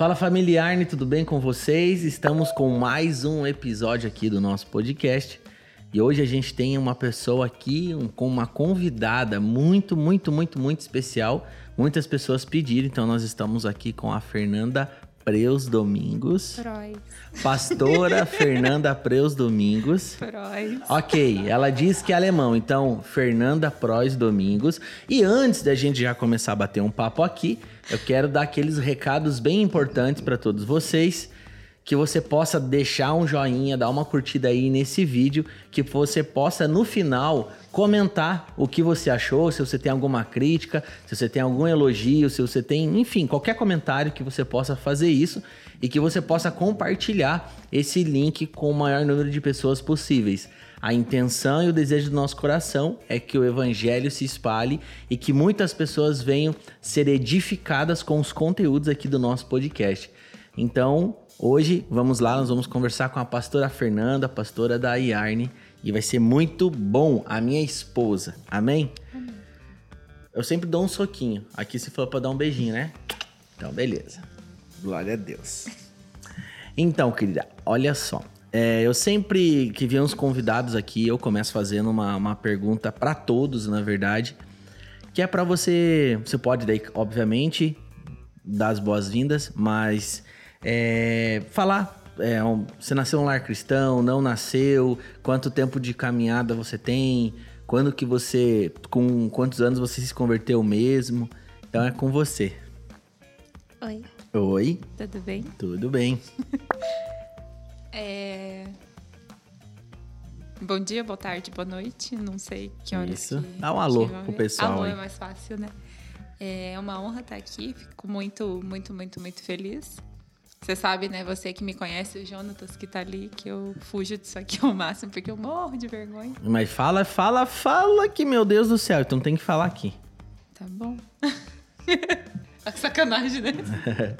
Fala familiar, tudo bem com vocês? Estamos com mais um episódio aqui do nosso podcast. E hoje a gente tem uma pessoa aqui um, com uma convidada muito, muito, muito, muito especial. Muitas pessoas pediram, então nós estamos aqui com a Fernanda Preus Domingos. Freud. Pastora Fernanda Preus Domingos. Freud. Ok, ela diz que é alemão, então Fernanda Preus Domingos. E antes da gente já começar a bater um papo aqui, eu quero dar aqueles recados bem importantes para todos vocês. Que você possa deixar um joinha, dar uma curtida aí nesse vídeo, que você possa no final comentar o que você achou, se você tem alguma crítica, se você tem algum elogio, se você tem, enfim, qualquer comentário que você possa fazer isso e que você possa compartilhar esse link com o maior número de pessoas possíveis. A intenção e o desejo do nosso coração é que o evangelho se espalhe e que muitas pessoas venham ser edificadas com os conteúdos aqui do nosso podcast. Então, hoje vamos lá, nós vamos conversar com a pastora Fernanda, pastora da Iarne, e vai ser muito bom, a minha esposa. Amém? Amém. Eu sempre dou um soquinho. Aqui se for para dar um beijinho, né? Então, beleza. Glória a Deus. Então, querida, olha só. É, eu sempre que vi uns convidados aqui, eu começo fazendo uma, uma pergunta para todos, na verdade, que é para você. Você pode, daí, obviamente, dar as boas-vindas, mas é, falar. É, um, você nasceu um lar cristão, não nasceu, quanto tempo de caminhada você tem, quando que você, com quantos anos você se converteu mesmo. Então é com você. Oi. Oi. Tudo bem? Tudo bem. É... Bom dia, boa tarde, boa noite. Não sei que horas Isso. que Dá um alô pro pessoal. Alô é mais fácil, né? É uma honra estar aqui. Fico muito, muito, muito, muito feliz. Você sabe, né? Você que me conhece, o Jonatas que tá ali, que eu fujo disso aqui ao máximo, porque eu morro de vergonha. Mas fala, fala, fala que, meu Deus do céu, então tem que falar aqui. Tá bom. Sacanagem, né?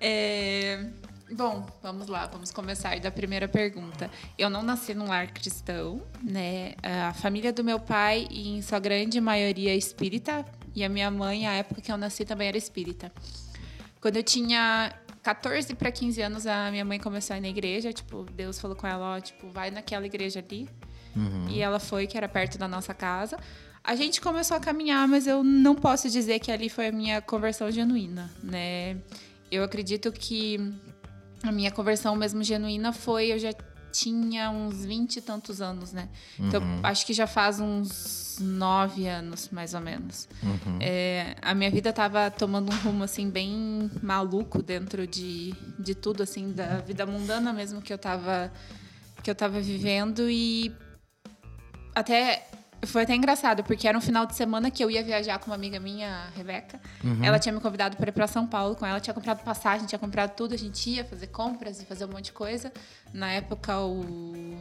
é... Bom, vamos lá, vamos começar da primeira pergunta. Eu não nasci num lar cristão, né? A família do meu pai, em sua grande maioria, é espírita, e a minha mãe, a época que eu nasci, também era espírita. Quando eu tinha 14 para 15 anos, a minha mãe começou a ir na igreja, tipo, Deus falou com ela, ó, tipo, vai naquela igreja ali. Uhum. E ela foi, que era perto da nossa casa. A gente começou a caminhar, mas eu não posso dizer que ali foi a minha conversão genuína, né? Eu acredito que a minha conversão mesmo genuína foi, eu já tinha uns 20 e tantos anos, né? Então, Uhum. acho que já faz uns nove anos, mais ou menos. Uhum. É, a minha vida tava tomando um rumo, assim, bem maluco dentro de, de tudo, assim, da vida mundana mesmo que eu tava, que eu tava vivendo e até... Foi até engraçado, porque era um final de semana que eu ia viajar com uma amiga minha, a Rebeca. Ela tinha me convidado para ir para São Paulo com ela. Tinha comprado passagem, tinha comprado tudo. A gente ia fazer compras e fazer um monte de coisa. Na época, o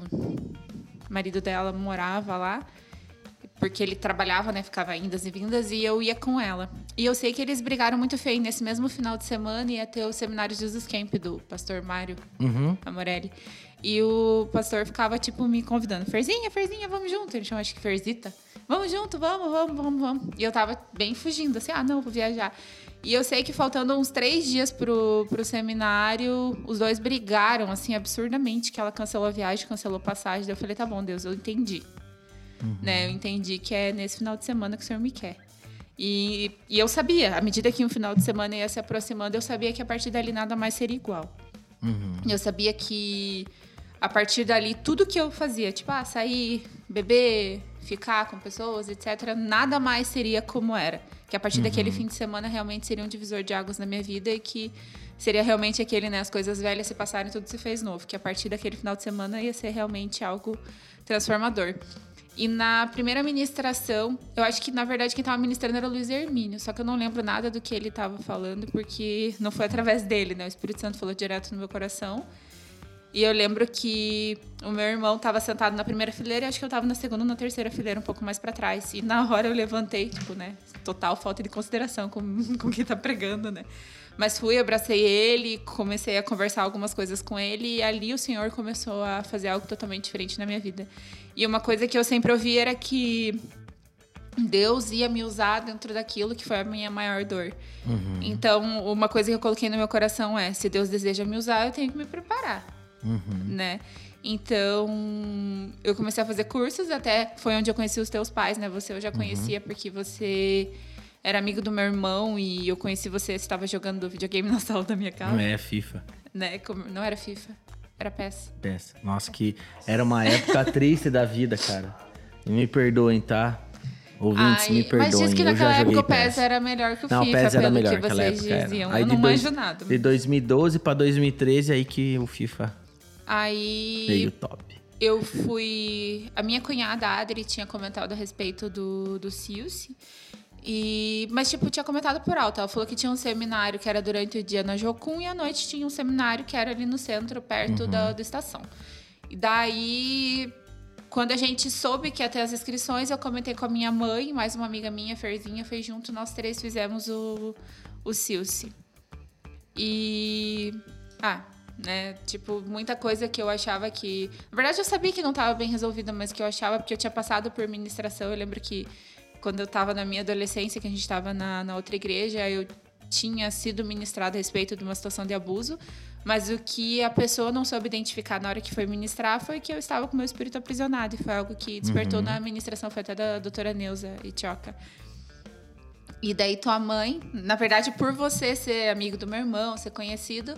marido dela morava lá. Porque ele trabalhava, né? Ficava indas e vindas. E eu ia com ela. E eu sei que eles brigaram muito feio. Nesse mesmo final de semana ia ter o seminário Jesus Camp do pastor Mário Uhum. Amorelli. E o pastor ficava, tipo, me convidando. Ferzinha, Ferzinha, vamos junto. Ele chama, acho que Ferzita. Vamos junto, vamos, vamos, vamos, vamos. E eu tava bem fugindo, assim, ah, não, vou viajar. E eu sei que faltando uns três dias pro, pro seminário, os dois brigaram, assim, absurdamente, que ela cancelou a viagem, cancelou a passagem. Eu falei, tá bom, Deus, eu entendi. Né? Eu entendi que é nesse final de semana que o Senhor me quer. E, e eu sabia, à medida que um final de semana ia se aproximando, eu sabia que a partir dali nada mais seria igual. Eu sabia que a partir dali, tudo que eu fazia, tipo, ah, sair, beber, ficar com pessoas, etc., nada mais seria como era. Que a partir daquele fim de semana realmente seria um divisor de águas na minha vida e que seria realmente aquele, né, as coisas velhas se passarem tudo se fez novo. Que a partir daquele final de semana ia ser realmente algo transformador. E na primeira ministração, eu acho que na verdade quem estava ministrando era o Luiz Hermínio, só que eu não lembro nada do que ele estava falando, porque não foi através dele, né? O Espírito Santo falou direto no meu coração. E eu lembro que o meu irmão estava sentado na primeira fileira e acho que eu estava na segunda ou na terceira fileira, um pouco mais para trás. E na hora eu levantei, tipo, né? Total falta de consideração com, com quem tá pregando, né? Mas fui, abracei ele, comecei a conversar algumas coisas com ele e ali o Senhor começou a fazer algo totalmente diferente na minha vida. E uma coisa que eu sempre ouvi era que Deus ia me usar dentro daquilo que foi a minha maior dor. Uhum. Então, uma coisa que eu coloquei no meu coração é: se Deus deseja me usar, eu tenho que me preparar, uhum. né? Então, eu comecei a fazer cursos, até foi onde eu conheci os teus pais, né? Você eu já conhecia uhum. porque você era amigo do meu irmão e eu conheci você, você estava jogando videogame na sala da minha casa. Não é FIFA. Né? Não era FIFA, era. PES. Nossa, que era uma época triste da vida, cara. Me perdoem, tá? Ouvintes, Ai, me perdoem. Mas diz que naquela época o PES era melhor que o não, FIFA, o PES era melhor que vocês diziam. Aí eu não manjo dois, nada. De 2012 para 2013, aí que o FIFA aí veio top. Eu fui... A minha cunhada, a Adri, tinha comentado a respeito do, do Silce. E, mas, tipo, tinha comentado por alto. Ela falou que tinha um seminário que era durante o dia na Jocum e à noite tinha um seminário que era ali no centro, perto uhum. da, da estação. E daí quando a gente soube que ia ter as inscrições, eu comentei com a minha mãe, mais uma amiga minha, Ferzinha, fez junto, nós três fizemos o, o Silce. E. Ah, né? Tipo, muita coisa que eu achava que. Na verdade, eu sabia que não estava bem resolvida, mas que eu achava, porque eu tinha passado por ministração. Eu lembro que quando eu estava na minha adolescência, que a gente estava na, na outra igreja, eu tinha sido ministrada a respeito de uma situação de abuso. Mas o que a pessoa não soube identificar na hora que foi ministrar foi que eu estava com meu espírito aprisionado. E foi algo que despertou uhum. na administração, foi até da doutora Neuza Itioca. E daí tua mãe, na verdade, por você ser amigo do meu irmão, ser conhecido,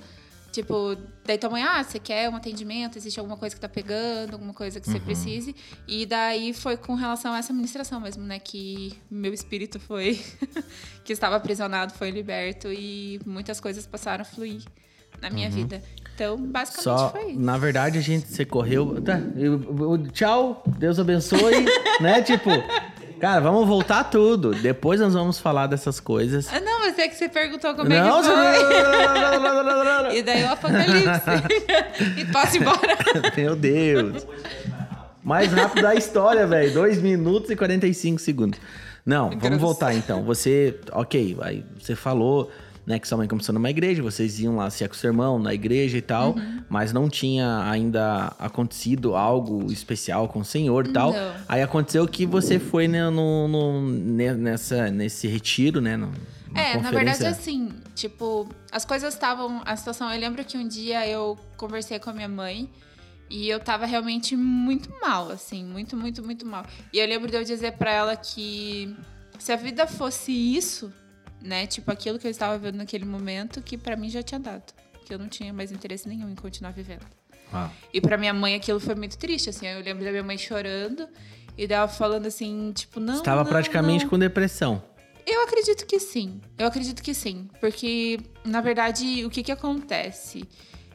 tipo, daí tua mãe, ah, você quer um atendimento, existe alguma coisa que tá pegando, alguma coisa que uhum. você precise. E daí foi com relação a essa administração mesmo, né, que meu espírito foi, que estava aprisionado, foi liberto e muitas coisas passaram a fluir na minha uhum. vida. Então, basicamente Só, foi isso. Na verdade, a gente, você correu. Tá, eu, eu, tchau, Deus abençoe, né? Tipo, cara, vamos voltar tudo. Depois nós vamos falar dessas coisas. Ah, não, mas é que você perguntou como não, é que foi. Você... e daí o apocalipse. e posso embora. Meu Deus. Mais rápido da história, velho. 2 minutos e 45 segundos. Não, vamos voltar então. Você, ok, aí você falou né, que sua mãe começou numa igreja, vocês iam lá ser com seu irmão na igreja e tal, uhum. mas não tinha ainda acontecido algo especial com o Senhor e tal. Não. Aí aconteceu que você foi né, no, no, nessa, nesse retiro, né? No, é, na verdade, assim, tipo, as coisas estavam. A situação. Eu lembro que um dia eu conversei com a minha mãe e eu tava realmente muito mal, assim, muito, muito, muito mal. E eu lembro de eu dizer para ela que se a vida fosse isso, né? Tipo aquilo que eu estava vivendo naquele momento que para mim já tinha dado, que eu não tinha mais interesse nenhum em continuar vivendo. Ah. E para minha mãe aquilo foi muito triste, assim. Eu lembro da minha mãe chorando e dela falando assim, tipo, não. Estava não, praticamente não. com depressão. Eu acredito que sim. Eu acredito que sim, porque na verdade o que que acontece?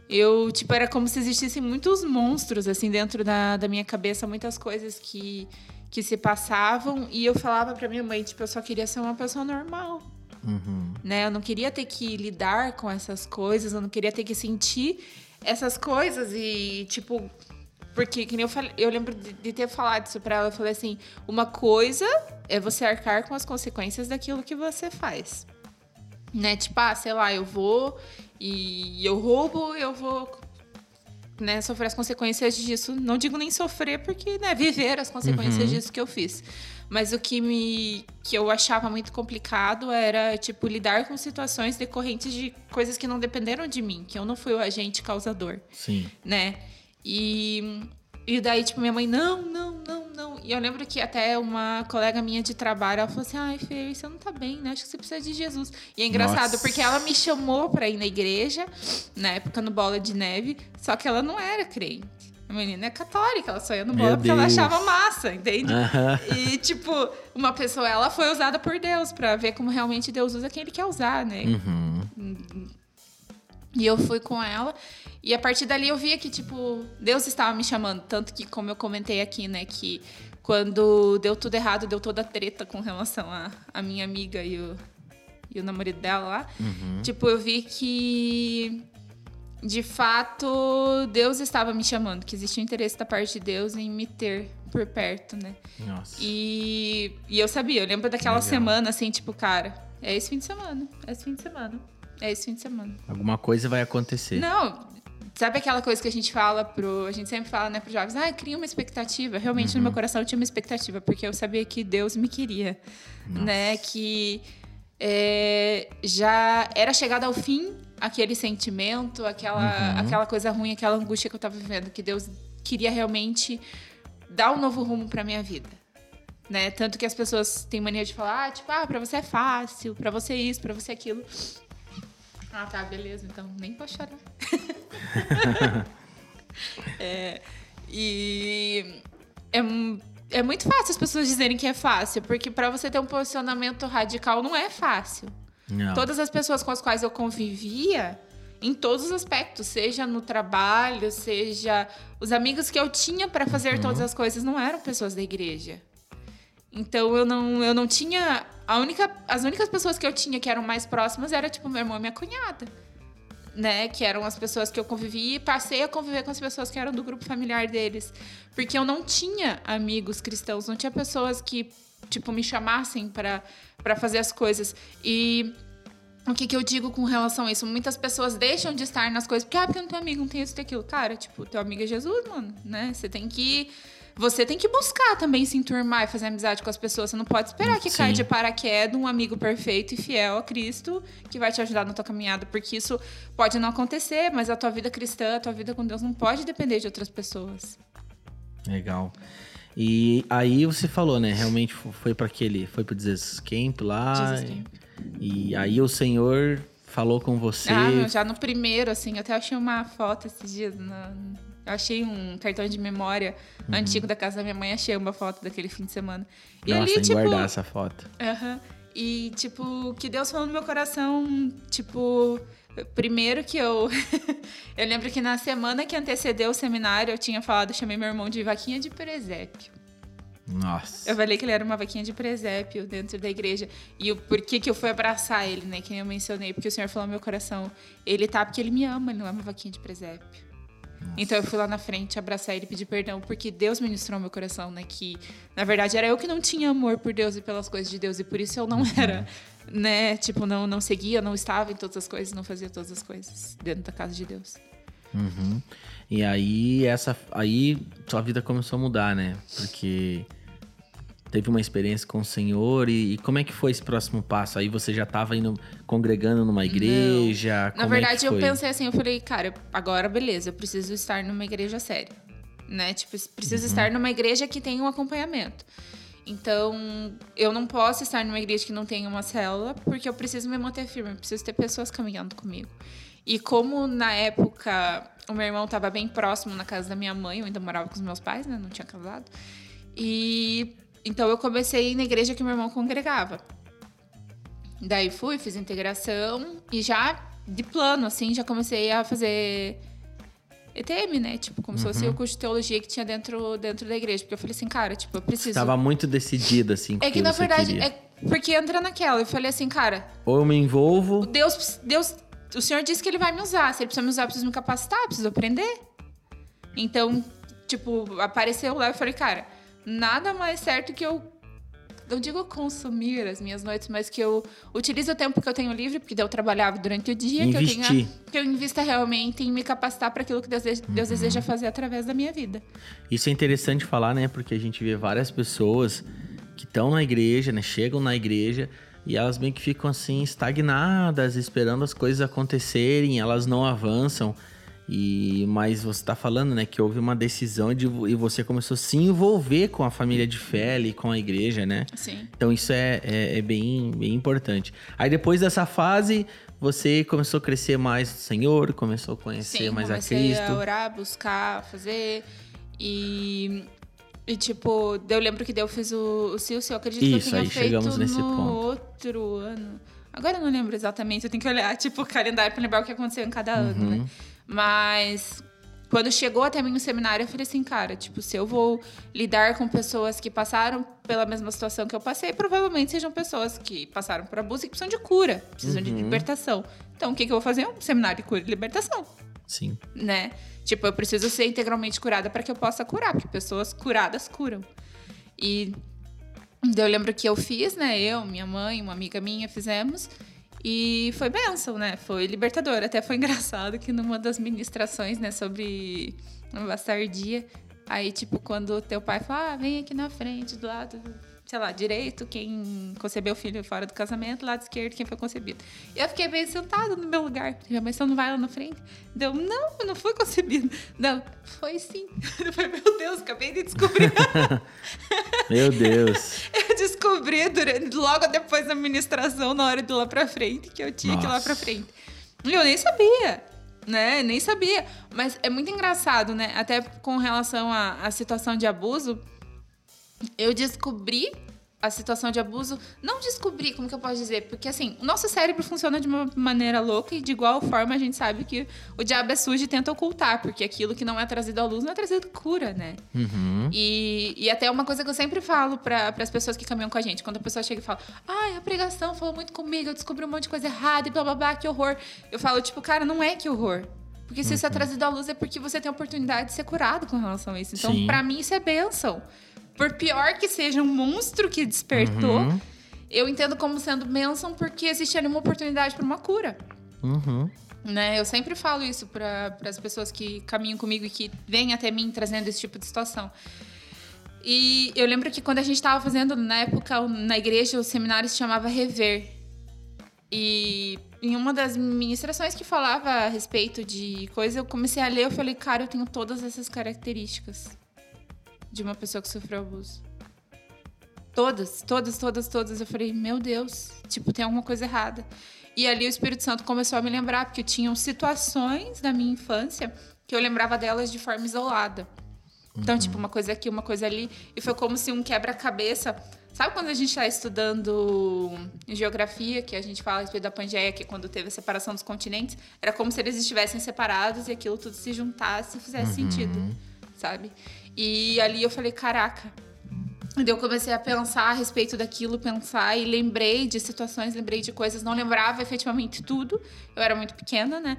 Eu, tipo, era como se existissem muitos monstros, assim, dentro da, da minha cabeça, muitas coisas que, que se passavam. E eu falava pra minha mãe, tipo, eu só queria ser uma pessoa normal. Uhum. Né? Eu não queria ter que lidar com essas coisas, eu não queria ter que sentir essas coisas e, tipo. Porque, que nem eu falei, eu lembro de, ter falado isso pra ela, eu falei assim: uma coisa é você arcar com as consequências daquilo que você faz. Né? Tipo, ah, sei lá, eu vou e eu roubo, eu vou né, sofrer as consequências disso. Não digo nem sofrer, porque, né, viver as consequências uhum. disso que eu fiz. Mas o que me que eu achava muito complicado era tipo lidar com situações decorrentes de coisas que não dependeram de mim, que eu não fui o agente causador. Sim. Né? E e daí, tipo, minha mãe, não, não, não, não. E eu lembro que até uma colega minha de trabalho, ela falou assim, ai, Fê, você não tá bem, né? Acho que você precisa de Jesus. E é engraçado, Nossa. porque ela me chamou pra ir na igreja, na época no Bola de Neve, só que ela não era crente. A menina é católica, ela só ia no bola porque ela achava massa, entende? E, tipo, uma pessoa, ela foi usada por Deus para ver como realmente Deus usa quem ele quer usar, né? Uhum. E eu fui com ela. E a partir dali eu via que, tipo, Deus estava me chamando. Tanto que, como eu comentei aqui, né, que quando deu tudo errado, deu toda a treta com relação a, a minha amiga e o, e o namorado dela lá. Uhum. Tipo, eu vi que de fato, Deus estava me chamando, que existia um interesse da parte de Deus em me ter por perto, né? Nossa. E, e eu sabia, eu lembro daquela Legal. semana, assim, tipo, cara, é esse fim de semana, é esse fim de semana, é esse fim de semana. Alguma coisa vai acontecer. Não, Sabe aquela coisa que a gente fala pro. A gente sempre fala, né, pros jovens, ah, cria uma expectativa. Realmente, no meu coração, eu tinha uma expectativa, porque eu sabia que Deus me queria. Né? Que é, já era chegado ao fim aquele sentimento, aquela, aquela coisa ruim, aquela angústia que eu estava vivendo, que Deus queria realmente dar um novo rumo para minha vida. Né? Tanto que as pessoas têm mania de falar, ah, tipo, ah, pra você é fácil, pra você isso, pra você aquilo. Ah, tá, beleza, então nem vou chorar. é, e é, é muito fácil as pessoas dizerem que é fácil, porque para você ter um posicionamento radical não é fácil. Não. Todas as pessoas com as quais eu convivia, em todos os aspectos, seja no trabalho, seja os amigos que eu tinha para fazer Uhum. todas as coisas, não eram pessoas da igreja. Então eu não, eu não tinha. A única, as únicas pessoas que eu tinha que eram mais próximas era tipo meu irmão e minha cunhada. Né? Que eram as pessoas que eu convivi e passei a conviver com as pessoas que eram do grupo familiar deles. Porque eu não tinha amigos cristãos, não tinha pessoas que, tipo, me chamassem para fazer as coisas. E o que, que eu digo com relação a isso? Muitas pessoas deixam de estar nas coisas porque, ah, porque eu não tenho amigo, não tem isso, tem aquilo. Cara, tipo, teu amigo é Jesus, mano, né? Você tem que. Você tem que buscar também se enturmar e fazer amizade com as pessoas. Você não pode esperar que Sim. caia de paraquedas um amigo perfeito e fiel a Cristo que vai te ajudar na tua caminhada, porque isso pode não acontecer, mas a tua vida cristã, a tua vida com Deus não pode depender de outras pessoas. Legal. E aí você falou, né? Realmente fo- foi para aquele, foi pro Jesus Camp lá. Jesus Camp. E aí o Senhor falou com você. Ah, já no primeiro, assim, eu até achei uma foto esses dias. na- Eu achei um cartão de memória Uhum. antigo da casa da minha mãe, achei uma foto daquele fim de semana. E Nossa, ali, tipo. guardar essa foto. Aham. E, tipo, que Deus falou no meu coração, tipo, primeiro que eu. eu lembro que na semana que antecedeu o seminário, eu tinha falado, eu chamei meu irmão de vaquinha de presépio. Nossa. Eu falei que ele era uma vaquinha de presépio dentro da igreja. E o porquê que eu fui abraçar ele, né? Que nem eu mencionei, porque o Senhor falou no meu coração. Ele tá porque ele me ama, ele não é uma vaquinha de presépio. Então eu fui lá na frente abraçar ele e pedir perdão, porque Deus ministrou meu coração, né? Que na verdade era eu que não tinha amor por Deus e pelas coisas de Deus, e por isso eu não era, né? Tipo, não, não seguia, não estava em todas as coisas, não fazia todas as coisas dentro da casa de Deus. Uhum. E aí essa aí sua vida começou a mudar, né? Porque teve uma experiência com o Senhor e, e como é que foi esse próximo passo? Aí você já estava indo congregando numa igreja? Na é verdade, que eu pensei assim, eu falei, cara, agora beleza, eu preciso estar numa igreja séria. Né? Tipo, preciso estar numa igreja que tenha um acompanhamento. Então, eu não posso estar numa igreja que não tenha uma célula, porque eu preciso me manter firme, eu preciso ter pessoas caminhando comigo. E como na época o meu irmão estava bem próximo na casa da minha mãe, eu ainda morava com os meus pais, né? Não tinha casado. E então eu comecei na igreja que meu irmão congregava. Daí fui, fiz integração e já de plano, assim, já comecei a fazer ETM, né? Tipo, como se fosse o curso de teologia que tinha dentro, dentro da igreja. Porque eu falei assim, cara, tipo, eu preciso. Tava muito decidida, assim, É o que, na verdade, queria. é porque entra naquela. Eu falei assim, cara, Ou eu me envolvo, Deus, Deus, o Senhor disse que ele vai me usar. Se ele precisa me usar, eu preciso me capacitar, eu preciso aprender. Então, tipo, apareceu lá e falei, cara, nada mais certo que eu. Não digo consumir as minhas noites, mas que eu utilize o tempo que eu tenho livre, porque eu trabalhava durante o dia, que eu tenha. Que eu invista realmente em me capacitar para aquilo que Deus, de- Deus deseja fazer através da minha vida. Isso é interessante falar, né? Porque a gente vê várias pessoas que estão na igreja, né? Chegam na igreja e elas meio que ficam assim estagnadas, esperando as coisas acontecerem, elas não avançam. E mas você tá falando, né, que houve uma decisão de e você começou a se envolver com a família de fé ali, com a igreja, né? Sim. Então isso é, é, é bem, bem importante. Aí depois dessa fase, você começou a crescer mais no Senhor, começou a conhecer Sim, mais a Cristo. a orar, buscar, fazer. E, e tipo, eu lembro que eu fiz o, o Silcio, eu acredito que eu Isso, tenha aí feito chegamos no nesse ponto. outro ano. Agora eu não lembro exatamente, eu tenho que olhar, tipo, o calendário pra lembrar o que aconteceu em cada ano, Uhum. né? Mas quando chegou até mim no seminário, eu falei assim, cara, tipo, se eu vou lidar com pessoas que passaram pela mesma situação que eu passei, provavelmente sejam pessoas que passaram por abuso e que precisam de cura, precisam de Uhum. libertação. Então, o que, que eu vou fazer? Um seminário de cura e libertação Sim. né? Tipo, eu preciso ser integralmente curada para que eu possa curar, porque pessoas curadas curam. E eu lembro que eu fiz, né? Eu, minha mãe, uma amiga minha fizemos. E foi benção, né? Foi libertador. Até foi engraçado que numa das ministrações, né, sobre uma bastardia, aí, tipo, quando teu pai fala, ah, vem aqui na frente, do lado sei lá, direito, quem concebeu o filho fora do casamento, lado esquerdo, quem foi concebido. E eu fiquei bem sentada no meu lugar. Minha mãe, você não vai lá na frente? Deu, não, eu não fui concebido. Não, foi sim. Eu falei, meu Deus, acabei de descobrir. meu Deus. eu descobri durante, logo depois da ministração, na hora de ir lá pra frente, que eu tinha Nossa. que ir lá pra frente. E eu nem sabia né? Nem sabia. Mas é muito engraçado, né? Até com relação à, à situação de abuso, eu descobri a situação de abuso, não descobri, como que eu posso dizer? Porque assim, o nosso cérebro funciona de uma maneira louca e de igual forma a gente sabe que o diabo é sujo e tenta ocultar, porque aquilo que não é trazido à luz não é trazido cura, né? Uhum. E, e até uma coisa que eu sempre falo para as pessoas que caminham com a gente, quando a pessoa chega e fala, ai, a pregação falou muito comigo, eu descobri um monte de coisa errada e blá blá blá, que horror. Eu falo, tipo, cara, não é que horror. Porque se uhum. isso é uhum. trazido à luz é porque você tem a oportunidade de ser curado com relação a isso. Então, para mim, isso é bênção por pior que seja um monstro que despertou, uhum. eu entendo como sendo bênção porque existe ali uma oportunidade para uma cura. Uhum. Né? Eu sempre falo isso para as pessoas que caminham comigo e que vêm até mim trazendo esse tipo de situação. E eu lembro que quando a gente estava fazendo, na época, na igreja, o seminário se chamava Rever. E em uma das ministrações que falava a respeito de coisa, eu comecei a ler, eu falei, cara, eu tenho todas essas características de uma pessoa que sofreu abuso. Todas, todas, todas, todas. Eu falei, meu Deus, tipo, tem alguma coisa errada. E ali o Espírito Santo começou a me lembrar, porque tinham situações da minha infância que eu lembrava delas de forma isolada. Então, uhum. tipo, uma coisa aqui, uma coisa ali. E foi como se um quebra-cabeça. Sabe quando a gente está estudando geografia, que a gente fala a respeito da Pangeia, que quando teve a separação dos continentes, era como se eles estivessem separados e aquilo tudo se juntasse e fizesse uhum. sentido, sabe? E ali eu falei, caraca. E eu comecei a pensar a respeito daquilo, pensar e lembrei de situações, lembrei de coisas, não lembrava efetivamente tudo. Eu era muito pequena, né?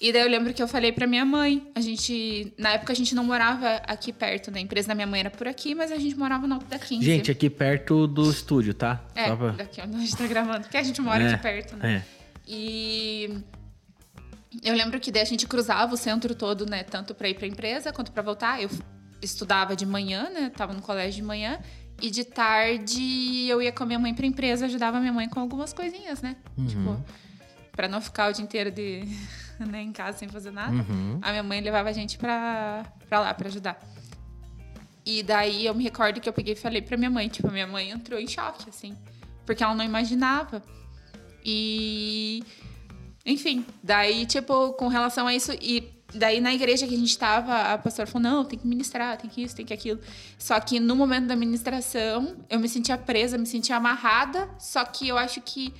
E daí eu lembro que eu falei pra minha mãe. A gente. Na época a gente não morava aqui perto, né? A empresa da minha mãe era por aqui, mas a gente morava no Alto da 15. Gente, aqui perto do estúdio, tá? É, pra... daqui onde a gente tá gravando. Porque a gente mora é, aqui perto, né? É. E. Eu lembro que daí a gente cruzava o centro todo, né? Tanto pra ir pra empresa quanto pra voltar. Eu estudava de manhã, né? Tava no colégio de manhã. E de tarde eu ia com a minha mãe pra empresa, ajudava minha mãe com algumas coisinhas, né? Uhum. Tipo, pra não ficar o dia inteiro de, né, em casa sem fazer nada. Uhum. A minha mãe levava a gente pra, pra lá pra ajudar. E daí eu me recordo que eu peguei e falei pra minha mãe, tipo, minha mãe entrou em choque, assim. Porque ela não imaginava. E. Enfim, daí, tipo, com relação a isso. E Daí na igreja que a gente estava, a pastora falou: não, tem que ministrar, tem que isso, tem que aquilo. Só que no momento da ministração, eu me sentia presa, me sentia amarrada, só que eu acho que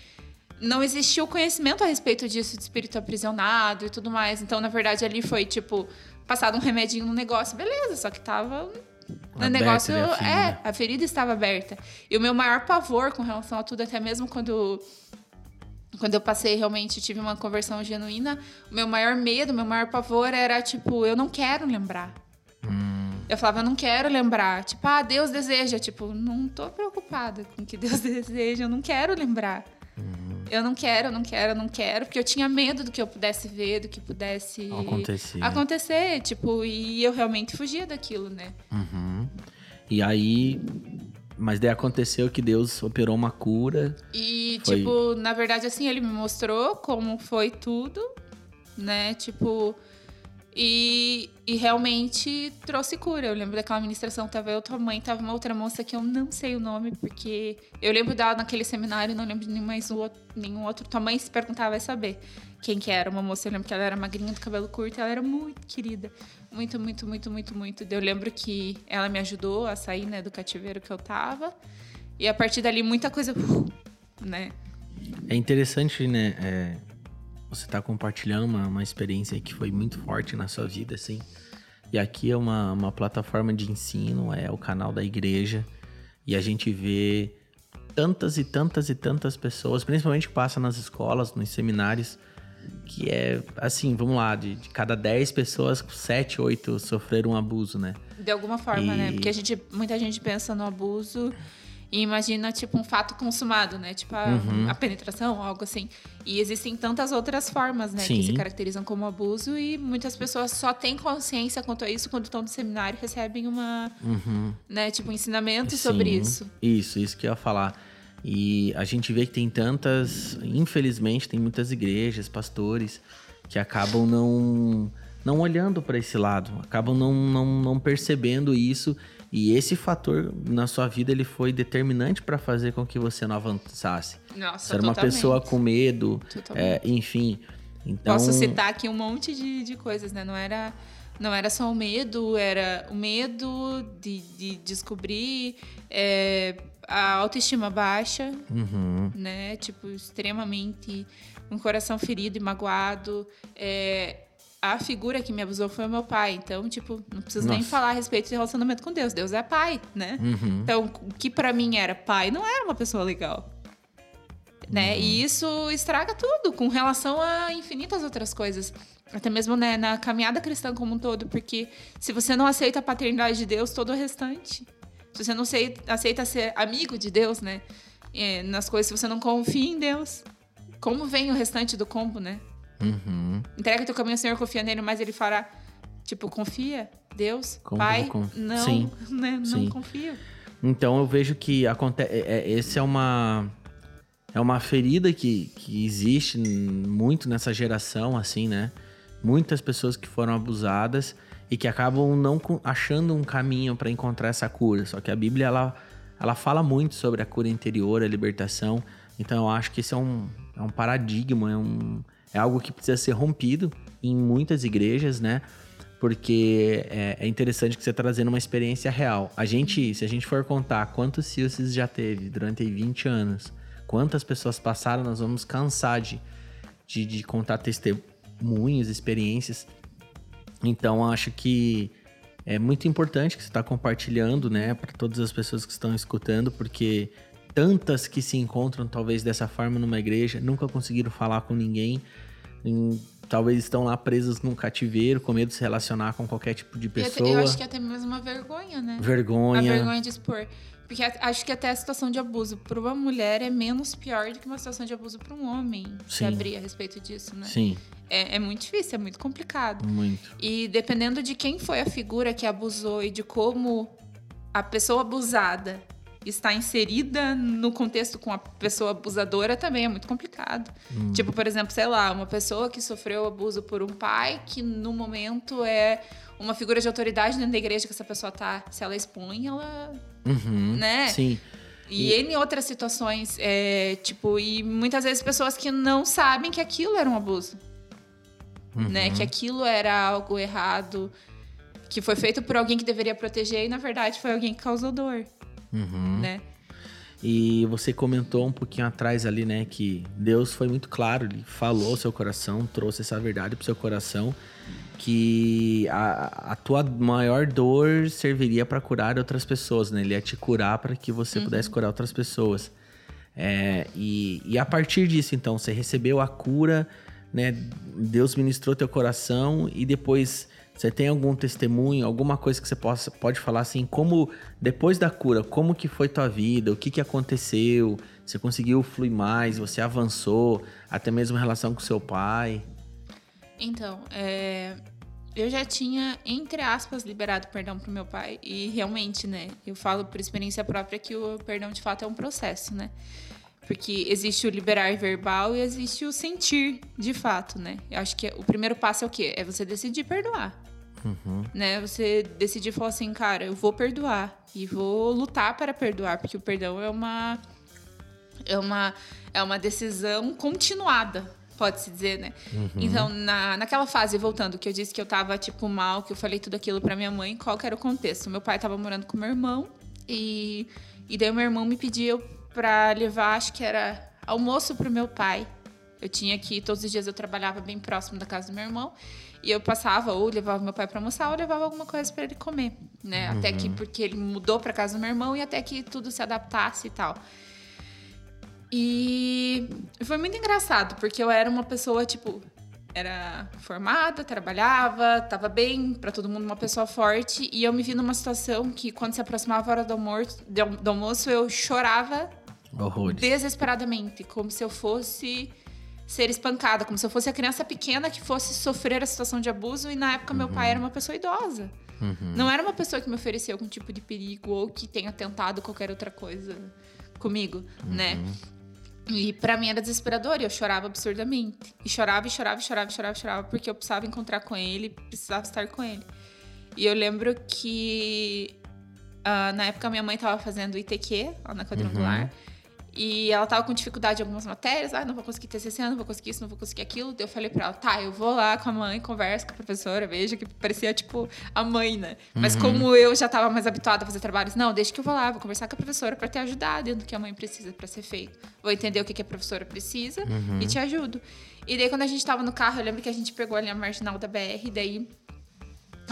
não existia o conhecimento a respeito disso, de espírito aprisionado e tudo mais. Então, na verdade, ali foi tipo, passado um remedinho no negócio, beleza, só que tava. No negócio, né, a é, a ferida estava aberta. E o meu maior pavor com relação a tudo, até mesmo quando quando eu passei realmente tive uma conversão genuína, o meu maior medo, o meu maior pavor era tipo, eu não quero lembrar. Hum. Eu falava, eu não quero lembrar. Tipo, ah, Deus deseja. Tipo, não tô preocupada com o que Deus deseja, eu não quero lembrar. Hum. Eu não quero, eu não quero, eu não quero, porque eu tinha medo do que eu pudesse ver, do que pudesse acontecer. acontecer tipo, e eu realmente fugia daquilo, né? Uhum. E aí, mas daí aconteceu que Deus operou uma cura. E, foi... tipo, na verdade, assim, ele me mostrou como foi tudo, né? Tipo. E, e realmente trouxe cura. Eu lembro daquela ministração, tava eu, tua mãe, tava uma outra moça que eu não sei o nome, porque eu lembro dela naquele seminário, não lembro de nenhum, mais outro, nenhum outro. Tua mãe se perguntava, vai saber quem que era. Uma moça, eu lembro que ela era magrinha, do cabelo curto, ela era muito querida. Muito, muito, muito, muito, muito. Eu lembro que ela me ajudou a sair, né, do cativeiro que eu tava. E a partir dali, muita coisa, né? É interessante, né? É, você tá compartilhando uma, uma experiência que foi muito forte na sua vida, assim. E aqui é uma, uma plataforma de ensino, é o canal da igreja. E a gente vê tantas e tantas e tantas pessoas, principalmente que passam nas escolas, nos seminários, que é assim, vamos lá, de, de cada 10 pessoas, 7, 8 sofreram um abuso, né? De alguma forma, né? e... né? Porque a gente, muita gente pensa no abuso e imagina, tipo, um fato consumado, né? Tipo, a, uhum. a penetração, algo assim. E existem tantas outras formas, né? Sim. Que se caracterizam como abuso e muitas pessoas só têm consciência quanto a isso quando estão no seminário recebem uma, uhum. né? Tipo, um ensinamento Sim. sobre isso. Isso, isso que eu ia falar. E a gente vê que tem tantas, infelizmente, tem muitas igrejas, pastores que acabam não não olhando para esse lado, acabam não, não, não percebendo isso e esse fator na sua vida ele foi determinante para fazer com que você não avançasse. Nossa, você era uma pessoa com medo, é, enfim. Então... Posso citar aqui um monte de, de coisas, né? Não era, não era só o medo, era o medo de, de descobrir é, a autoestima baixa, uhum. né? Tipo, extremamente um coração ferido e magoado. É, a figura que me abusou foi o meu pai. Então, tipo, não preciso Nossa. nem falar a respeito de relacionamento com Deus. Deus é pai, né? Uhum. Então, o que para mim era pai não era uma pessoa legal. Né? Uhum. E isso estraga tudo com relação a infinitas outras coisas. Até mesmo né, na caminhada cristã como um todo. Porque se você não aceita a paternidade de Deus, todo o restante. Se você não aceita ser amigo de Deus, né? É, nas coisas, se você não confia em Deus, como vem o restante do combo, né? Uhum. Entrega teu caminho ao Senhor, confia nele, mas ele fará. Tipo, confia, Deus, Como Pai, não, Sim. Né, não Sim. confio. Então eu vejo que acontece. É, é, esse é uma. É uma ferida que, que existe muito nessa geração, assim, né? Muitas pessoas que foram abusadas e que acabam não achando um caminho para encontrar essa cura. Só que a Bíblia ela, ela fala muito sobre a cura interior, a libertação. Então eu acho que esse é um, é um paradigma, é um, é algo que precisa ser rompido em muitas igrejas, né? Porque é, é interessante que você está trazendo uma experiência real. A gente, se a gente for contar quantos CIUSs já teve durante 20 anos, quantas pessoas passaram, nós vamos cansar de, de, de contar testemunhos, experiências. Então, acho que é muito importante que você está compartilhando, né, para todas as pessoas que estão escutando, porque tantas que se encontram talvez dessa forma numa igreja, nunca conseguiram falar com ninguém, em, talvez estão lá presas num cativeiro, com medo de se relacionar com qualquer tipo de pessoa. Eu acho que é até mesmo uma vergonha, né? Vergonha. A vergonha de expor. Porque acho que até a situação de abuso para uma mulher é menos pior do que uma situação de abuso para um homem Sim. se abrir a respeito disso, né? Sim. É, é, muito difícil, é muito complicado. Muito. E dependendo de quem foi a figura que abusou e de como a pessoa abusada está inserida no contexto com a pessoa abusadora também é muito complicado. Hum. Tipo, por exemplo, sei lá, uma pessoa que sofreu abuso por um pai que no momento é uma figura de autoridade dentro da igreja que essa pessoa tá, se ela expõe, ela, uhum, né? Sim. E, e em outras situações, é, tipo, e muitas vezes pessoas que não sabem que aquilo era um abuso. Uhum. Né? Que aquilo era algo errado, que foi feito por alguém que deveria proteger e na verdade foi alguém que causou dor uhum. né? E você comentou um pouquinho atrás ali, né, que Deus foi muito claro, ele falou ao seu coração, trouxe essa verdade pro seu coração, que a, a tua maior dor serviria para curar outras pessoas, né? Ele ia te curar para que você uhum. pudesse curar outras pessoas. É, e, e a partir disso, então, você recebeu a cura, né? Deus ministrou teu coração e depois você tem algum testemunho, alguma coisa que você possa, pode falar assim, como depois da cura, como que foi tua vida, o que que aconteceu, você conseguiu fluir mais, você avançou, até mesmo em relação com seu pai? Então, é, eu já tinha, entre aspas, liberado perdão pro meu pai e realmente, né, eu falo por experiência própria que o perdão de fato é um processo, né? Porque existe o liberar verbal e existe o sentir de fato, né? Eu acho que o primeiro passo é o quê? É você decidir perdoar. Uhum. Né? Você decidir falar assim, cara, eu vou perdoar e vou lutar para perdoar, porque o perdão é uma é uma é uma decisão continuada, pode-se dizer, né? Uhum. Então, na, naquela fase, voltando, que eu disse que eu tava, tipo, mal, que eu falei tudo aquilo para minha mãe, qual que era o contexto? Meu pai tava morando com meu irmão e, e daí meu irmão me pediu para levar, acho que era almoço pro meu pai. Eu tinha que, todos os dias eu trabalhava bem próximo da casa do meu irmão. E eu passava, ou levava meu pai para almoçar, ou levava alguma coisa para ele comer, né? Uhum. Até que, porque ele mudou para casa do meu irmão e até que tudo se adaptasse e tal. E foi muito engraçado, porque eu era uma pessoa, tipo, era formada, trabalhava, estava bem, para todo mundo uma pessoa forte. E eu me vi numa situação que, quando se aproximava a hora do almoço, do almoço eu chorava Horrores. desesperadamente, como se eu fosse ser espancada, como se eu fosse a criança pequena que fosse sofrer a situação de abuso. E na época meu pai era uma pessoa idosa. Não era uma pessoa que me ofereceu algum tipo de perigo ou que tenha tentado qualquer outra coisa comigo, né? E pra mim era desesperador e eu chorava absurdamente. E chorava, e chorava, e chorava, e chorava, chorava, porque eu precisava encontrar com ele, precisava estar com ele. E eu lembro que ah, na época minha mãe tava fazendo ITQ lá na quadrangular. E ela tava com dificuldade em algumas matérias. Ah, não vou conseguir TCC, não vou conseguir isso, não vou conseguir aquilo. Daí eu falei pra ela, tá, eu vou lá com a mãe, converso com a professora, veja que parecia, tipo, a mãe, né? Mas como eu já tava mais habituada a fazer trabalhos, não, deixa que eu vou lá, vou conversar com a professora pra te ajudar dentro do que a mãe precisa pra ser feito. Vou entender o que, que a professora precisa e te ajudo. E daí, quando a gente tava no carro, eu lembro que a gente pegou ali a marginal da BR, e daí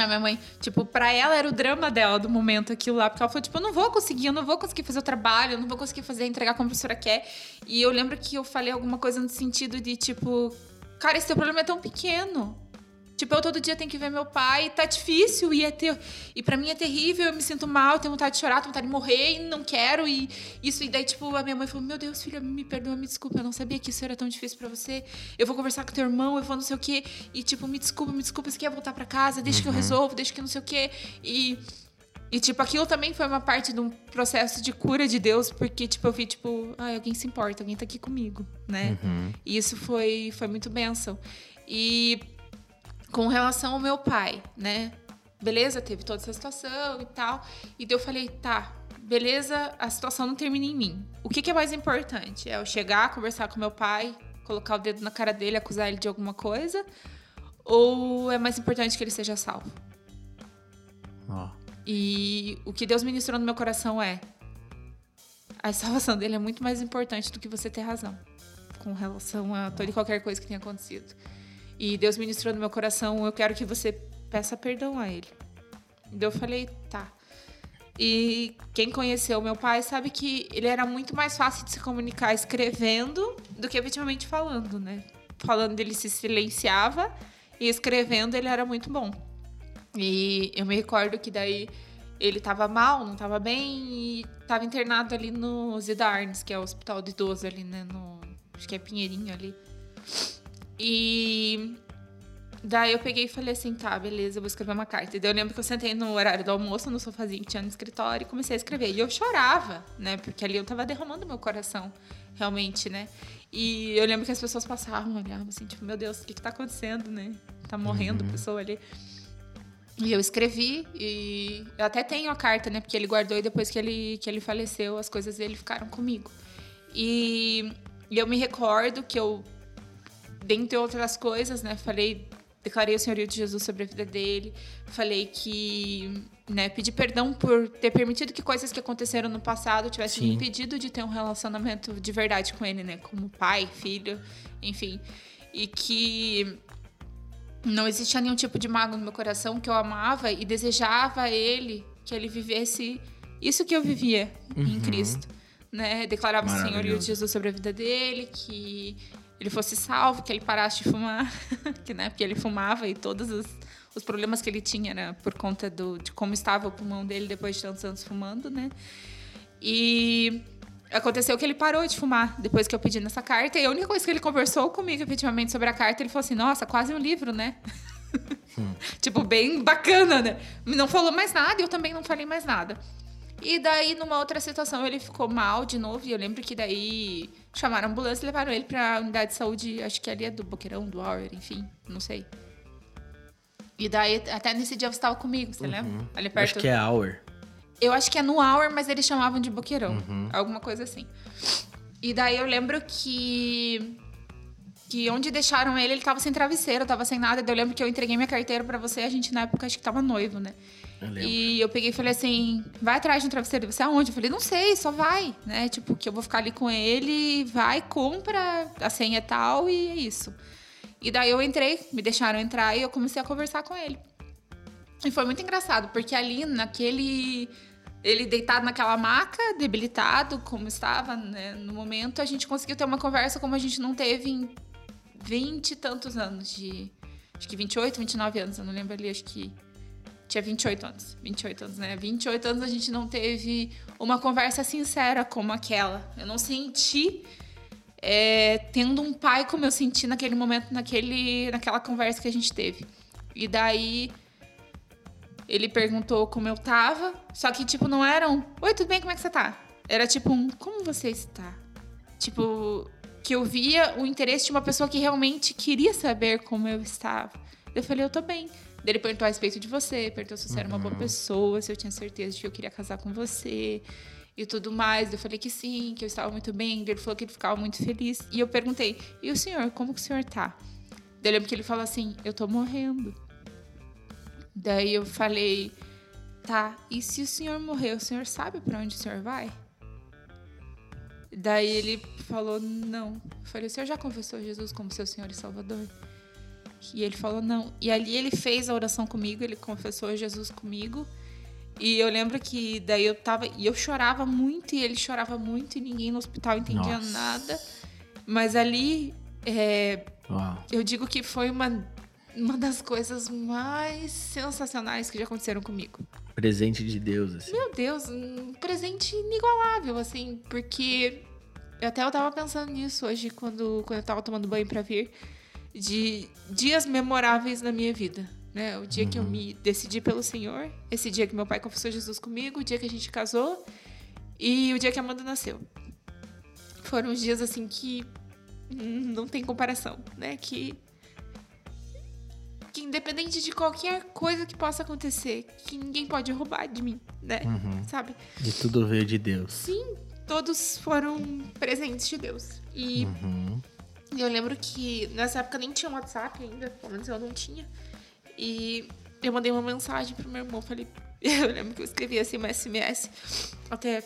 a minha mãe, tipo, pra ela era o drama dela do momento aquilo lá. Porque ela falou, tipo, eu não vou conseguir, eu não vou conseguir fazer o trabalho, eu não vou conseguir fazer, entregar como a professora quer. E eu lembro que eu falei alguma coisa no sentido de, tipo, cara, esse teu problema é tão pequeno. Tipo, eu todo dia tenho que ver meu pai, tá difícil e é ter... E pra mim é terrível, eu me sinto mal, tenho vontade de chorar, tenho vontade de morrer e não quero. E isso, e daí, tipo, a minha mãe falou: Meu Deus, filha, me perdoa, me desculpa, eu não sabia que isso era tão difícil pra você. Eu vou conversar com teu irmão, eu vou não sei o quê. E, tipo, me desculpa, me desculpa, você quer voltar pra casa, deixa que eu resolvo, deixa que não sei o quê. E. E, tipo, aquilo também foi uma parte de um processo de cura de Deus, porque, tipo, eu vi, tipo, ah, alguém se importa, alguém tá aqui comigo, né? E isso foi, foi muito bênção. E com relação ao meu pai, né? Beleza, teve toda essa situação e tal. E daí eu falei, tá, beleza, a situação não termina em mim. O que, que é mais importante? É eu chegar, conversar com meu pai, colocar o dedo na cara dele, acusar ele de alguma coisa? Ou é mais importante que ele seja salvo? Ó. E o que Deus ministrou no meu coração é: a salvação dele é muito mais importante do que você ter razão com relação a toda e qualquer coisa que tenha acontecido. E Deus ministrou no meu coração: eu quero que você peça perdão a ele. E eu falei: tá. E quem conheceu meu pai sabe que ele era muito mais fácil de se comunicar escrevendo do que efetivamente falando, né? Falando ele se silenciava e escrevendo ele era muito bom. E eu me recordo que daí ele tava mal, não tava bem e tava internado ali no Zidarnes, que é o hospital de idoso ali, né? No, acho que é Pinheirinho ali. E daí eu peguei e falei assim, tá, beleza, eu vou escrever uma carta. E daí eu lembro que eu sentei no horário do almoço, no sofazinho que tinha no escritório, e comecei a escrever. E eu chorava, né? Porque ali eu tava derramando meu coração, realmente, né? E eu lembro que as pessoas passavam, olhavam assim, tipo, meu Deus, o que que tá acontecendo, né? Tá morrendo a pessoa ali. E eu escrevi e eu até tenho a carta, né? Porque ele guardou e depois que ele, que ele faleceu, as coisas dele ficaram comigo. E, e eu me recordo que eu, dentre outras coisas, né? Falei, declarei o senhorio de Jesus sobre a vida dele. Falei que, né? Pedi perdão por ter permitido que coisas que aconteceram no passado tivessem Sim. me impedido de ter um relacionamento de verdade com ele, né? Como pai, filho, enfim. E que não existia nenhum tipo de mágoa no meu coração que eu amava e desejava ele que ele vivesse isso que eu vivia em Cristo, né? Declarava o senhorio de Jesus sobre a vida dele, que ele fosse salvo, que ele parasse de fumar, que né, porque ele fumava e todos os, os problemas que ele tinha era por conta do, de como estava o pulmão dele depois de tantos anos fumando, né? E aconteceu que ele parou de fumar depois que eu pedi nessa carta. E a única coisa que ele conversou comigo efetivamente sobre a carta, ele falou assim: Nossa, quase um livro, né? tipo, bem bacana, né? Não falou mais nada e eu também não falei mais nada. E daí, numa outra situação, ele ficou mal de novo. E eu lembro que daí chamaram a ambulância e levaram ele pra unidade de saúde, acho que ali é do Boqueirão, do Auer, enfim, não sei. E daí, até nesse dia você estava comigo, você lembra? Ali perto. Acho que é Hour. Eu acho que é no Hour, mas eles chamavam de Boqueirão. Alguma coisa assim. E daí eu lembro que. Que onde deixaram ele, ele tava sem travesseiro, tava sem nada. Daí eu lembro que eu entreguei minha carteira pra você, a gente na época acho que tava noivo, né? E eu peguei e falei assim: vai atrás de um travesseiro. Você aonde? Eu falei: não sei, só vai, né? Tipo, que eu vou ficar ali com ele, vai, compra, a senha é tal e é isso. E daí eu entrei, me deixaram entrar e eu comecei a conversar com ele. E foi muito engraçado, porque ali naquele. Ele deitado naquela maca, debilitado, como estava né, no momento, a gente conseguiu ter uma conversa como a gente não teve em 20 e tantos anos de. Acho que 28, 29 anos, eu não lembro ali, acho que. Tinha 28 anos. 28 anos, né? 28 anos a gente não teve uma conversa sincera como aquela. Eu não senti é, tendo um pai como eu senti naquele momento, naquele, naquela conversa que a gente teve. E daí ele perguntou como eu tava, só que tipo não era um, oi, tudo bem, como é que você tá? Era tipo um, como você está? Tipo, que eu via o interesse de uma pessoa que realmente queria saber como eu estava. Eu falei, eu tô bem. Ele perguntou a respeito de você, perguntou se você era uma boa pessoa, se eu tinha certeza de que eu queria casar com você e tudo mais. Eu falei que sim, que eu estava muito bem. Ele falou que ele ficava muito feliz. E eu perguntei, e o senhor, como que o senhor tá? Daí eu lembro que ele falou assim, eu tô morrendo. Daí eu falei, tá, e se o senhor morrer, o senhor sabe para onde o senhor vai? Daí ele falou, não. Eu falei, o senhor já confessou Jesus como seu Senhor e Salvador? E ele falou, não. E ali ele fez a oração comigo, ele confessou Jesus comigo. E eu lembro que daí eu tava. E eu chorava muito, e ele chorava muito, e ninguém no hospital entendia Nossa. nada. Mas ali. É, eu digo que foi uma, uma das coisas mais sensacionais que já aconteceram comigo. Presente de Deus, assim. Meu Deus, um presente inigualável, assim, porque eu até eu tava pensando nisso hoje quando, quando eu tava tomando banho para vir, de dias memoráveis na minha vida. Né? O dia uhum. que eu uhum. me decidi pelo Senhor, esse dia que meu pai confessou Jesus comigo, o dia que a gente casou e o dia que a Amanda nasceu. Foram os dias assim que não tem comparação, né? Que que independente de qualquer coisa que possa acontecer, que ninguém pode roubar de mim, né? Uhum. Sabe? E tudo veio de Deus. Sim, todos foram presentes de Deus. E uhum. Eu lembro que nessa época nem tinha WhatsApp ainda, pelo menos eu não tinha. E eu mandei uma mensagem pro meu irmão, falei, eu lembro que eu escrevi assim uma SMS, até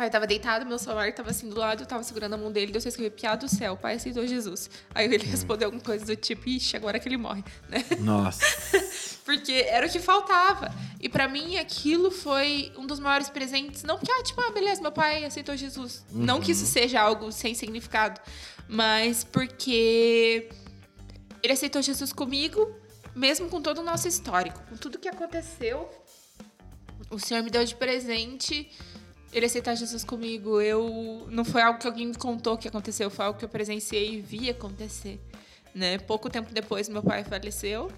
pai tava deitado, meu celular tava assim do lado, eu tava segurando a mão dele, eu escrevi piada do céu, pai aceitou Jesus. Aí ele hum. respondeu alguma coisa do tipo, ixi, agora que ele morre, né? Nossa. porque era o que faltava. E para mim aquilo foi um dos maiores presentes, não porque, ah, tipo, ah, beleza, meu pai aceitou Jesus. Uhum. Não que isso uhum. seja algo sem significado, mas porque ele aceitou Jesus comigo, mesmo com todo o nosso histórico, com tudo que aconteceu. O Senhor me deu de presente ele aceitar Jesus comigo, eu não foi algo que alguém me contou que aconteceu, foi algo que eu presenciei e vi acontecer, né? Pouco tempo depois meu pai faleceu.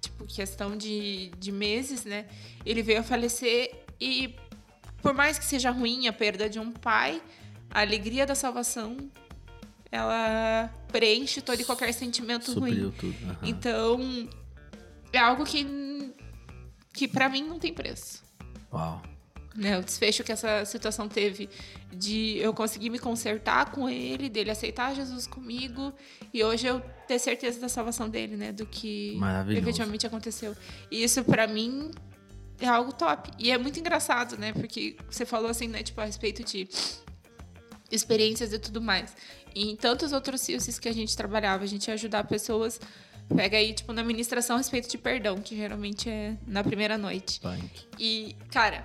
Tipo, questão de, de meses, né? Ele veio a falecer e por mais que seja ruim a perda de um pai, a alegria da salvação ela preenche todo e qualquer sentimento Supriu ruim. Tudo. Uhum. Então, é algo que que para mim não tem preço. Uau. Né, o desfecho que essa situação teve de eu conseguir me consertar com ele, dele aceitar Jesus comigo e hoje eu ter certeza da salvação dele, né, do que efetivamente aconteceu. E isso para mim é algo top. E é muito engraçado, né, porque você falou assim, né, tipo a respeito de experiências e tudo mais. E em tantos outros CIUCs que a gente trabalhava, a gente ia ajudar pessoas Pega aí, tipo, na ministração a respeito de perdão, que geralmente é na primeira noite. Punk. E, cara,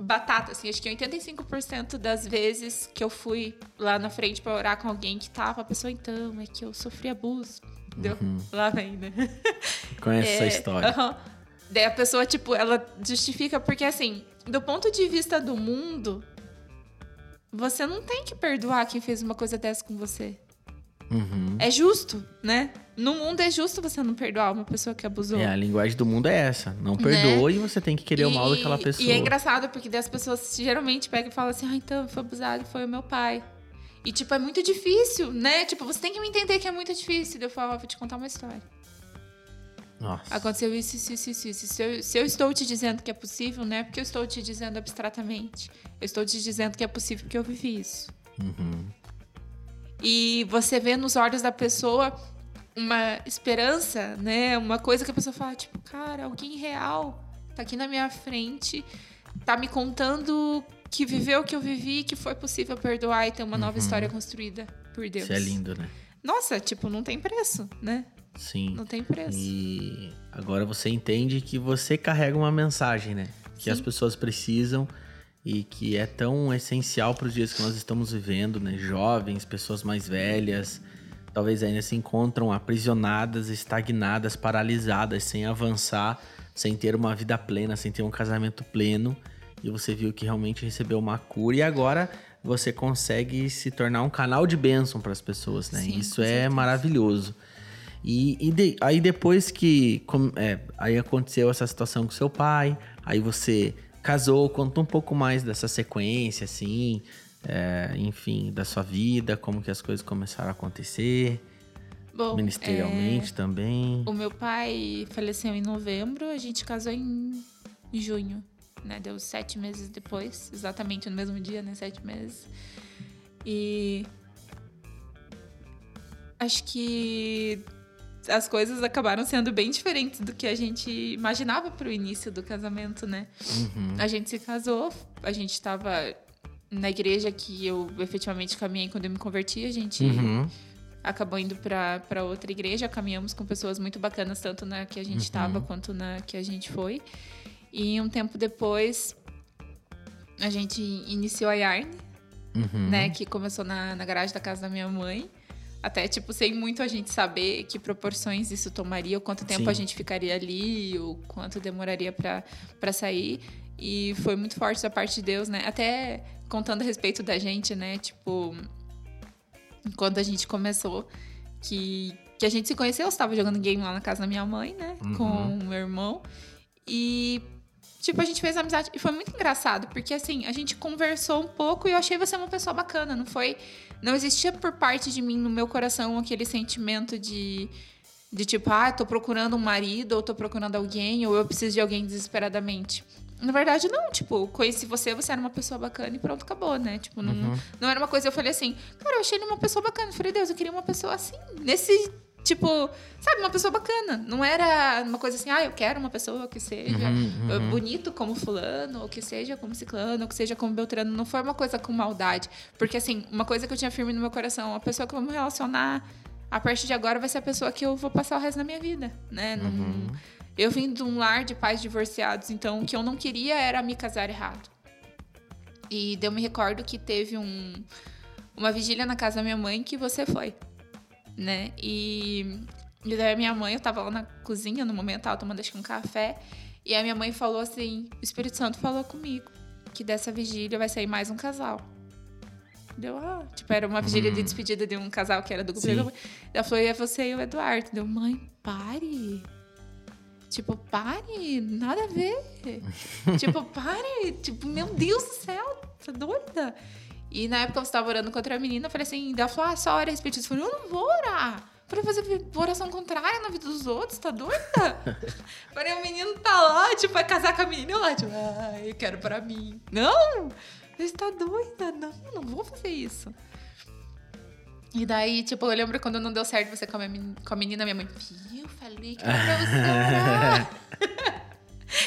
batata, assim, acho que 85% das vezes que eu fui lá na frente para orar com alguém que tava, a pessoa, então, é que eu sofri abuso. Deu? Uhum. Lá vem, né? Conhece é, essa história. Uhum. Daí a pessoa, tipo, ela justifica, porque assim, do ponto de vista do mundo, você não tem que perdoar quem fez uma coisa dessa com você. Uhum. É justo, né? No mundo é justo você não perdoar uma pessoa que abusou. É, a linguagem do mundo é essa. Não né? e você tem que querer e, o mal daquela pessoa. E é engraçado porque as pessoas geralmente pegam e falam assim: ah, então, foi abusado, foi o meu pai. E, tipo, é muito difícil, né? Tipo, você tem que me entender que é muito difícil. Eu falo, vou te contar uma história. Nossa. Aconteceu isso, isso, isso, isso. isso. Se, eu, se eu estou te dizendo que é possível, não é porque eu estou te dizendo abstratamente. Eu estou te dizendo que é possível porque eu vivi isso. Uhum. E você vê nos olhos da pessoa uma esperança, né? Uma coisa que a pessoa fala, tipo, cara, alguém real tá aqui na minha frente, tá me contando que viveu o que eu vivi, que foi possível perdoar e ter uma uhum. nova história construída por Deus. Isso é lindo, né? Nossa, tipo, não tem preço, né? Sim. Não tem preço. E agora você entende que você carrega uma mensagem, né? Que Sim. as pessoas precisam e que é tão essencial para os dias que nós estamos vivendo, né? Jovens, pessoas mais velhas, talvez ainda se encontram aprisionadas, estagnadas, paralisadas, sem avançar, sem ter uma vida plena, sem ter um casamento pleno. E você viu que realmente recebeu uma cura e agora você consegue se tornar um canal de bênção para as pessoas, né? Sim, Isso é certeza. maravilhoso. E, e de- aí depois que com- é, aí aconteceu essa situação com seu pai, aí você casou, conta um pouco mais dessa sequência, assim, é, enfim, da sua vida, como que as coisas começaram a acontecer, Bom, ministerialmente também. é, o meu pai faleceu em novembro, a gente casou em junho, né? Deu sete meses depois, exatamente no mesmo dia, né? Sete meses. E acho que as coisas acabaram sendo bem diferentes do que a gente imaginava para o início do casamento, né? Uhum. A gente se casou, a gente estava na igreja que eu efetivamente caminhei quando eu me converti, a gente Uhum. acabou indo para outra igreja, caminhamos com pessoas muito bacanas, tanto na que a gente estava quanto na que a gente foi. E um tempo depois, a gente iniciou a Yarn, Uhum. né? Que começou na, na garagem da casa da minha mãe. Até, tipo, sem muito a gente saber que proporções isso tomaria, o quanto tempo Sim. a gente ficaria ali, o quanto demoraria pra sair. E foi muito forte da parte de Deus, né? Até contando a respeito da gente, né? Tipo, quando a gente começou, que, que a gente se conheceu, eu estava jogando game lá na casa da minha mãe, né? Uhum. Com o meu irmão. E Tipo, a gente fez amizade e foi muito engraçado, porque assim, a gente conversou um pouco e eu achei você uma pessoa bacana, não foi. Não existia por parte de mim, no meu coração, aquele sentimento de. De tipo, ah, tô procurando um marido, ou tô procurando alguém, ou eu preciso de alguém desesperadamente. Na verdade, não, tipo, conheci você, você era uma pessoa bacana e pronto, acabou, né? Tipo, não, não era uma coisa, eu falei assim, cara, eu achei ele uma pessoa bacana. Eu falei, Deus, eu queria uma pessoa assim, nesse, tipo, sabe, uma pessoa bacana. Não era uma coisa assim, ah, eu quero uma pessoa que seja Uhum, eh, bonito como fulano, ou que seja como ciclano, ou que seja como beltrano. Não foi uma coisa com maldade. Porque, assim, uma coisa que eu tinha firme no meu coração, a pessoa que eu vou me relacionar a partir de agora vai ser a pessoa que eu vou passar o resto da minha vida, né? Não- Eu vim de um lar de pais divorciados, então o que eu não queria era me casar errado. E eu me recordo que teve um, uma vigília na casa da minha mãe que você foi, né? E, e daí a minha mãe, eu tava lá na cozinha no momento, tava tomando acho que um café, e a minha mãe falou assim: o Espírito Santo falou comigo que dessa vigília vai sair mais um casal. Deu, ah, tipo, era uma vigília de despedida de um casal que era do mãe. Ela falou, é você e o Eduardo. Deu, mãe, pare. Tipo, pare, nada a ver. tipo, pare. Tipo, meu Deus do céu, tá doida? E na época eu estava orando contra a menina, eu falei assim, ela falou, ah, só ora a respeito disso. Eu falei, eu não vou orar. Pra fazer oração contrária na vida dos outros, tá doida? falei, o menino tá lá, tipo, vai casar com a menina. Eu lá, tipo, ah, eu quero pra mim. Não! Você tá doida? Não, não vou fazer isso. E daí, tipo, eu lembro quando não deu certo você com a, minha men- com a menina, minha mãe, viu? Falei que era pra você.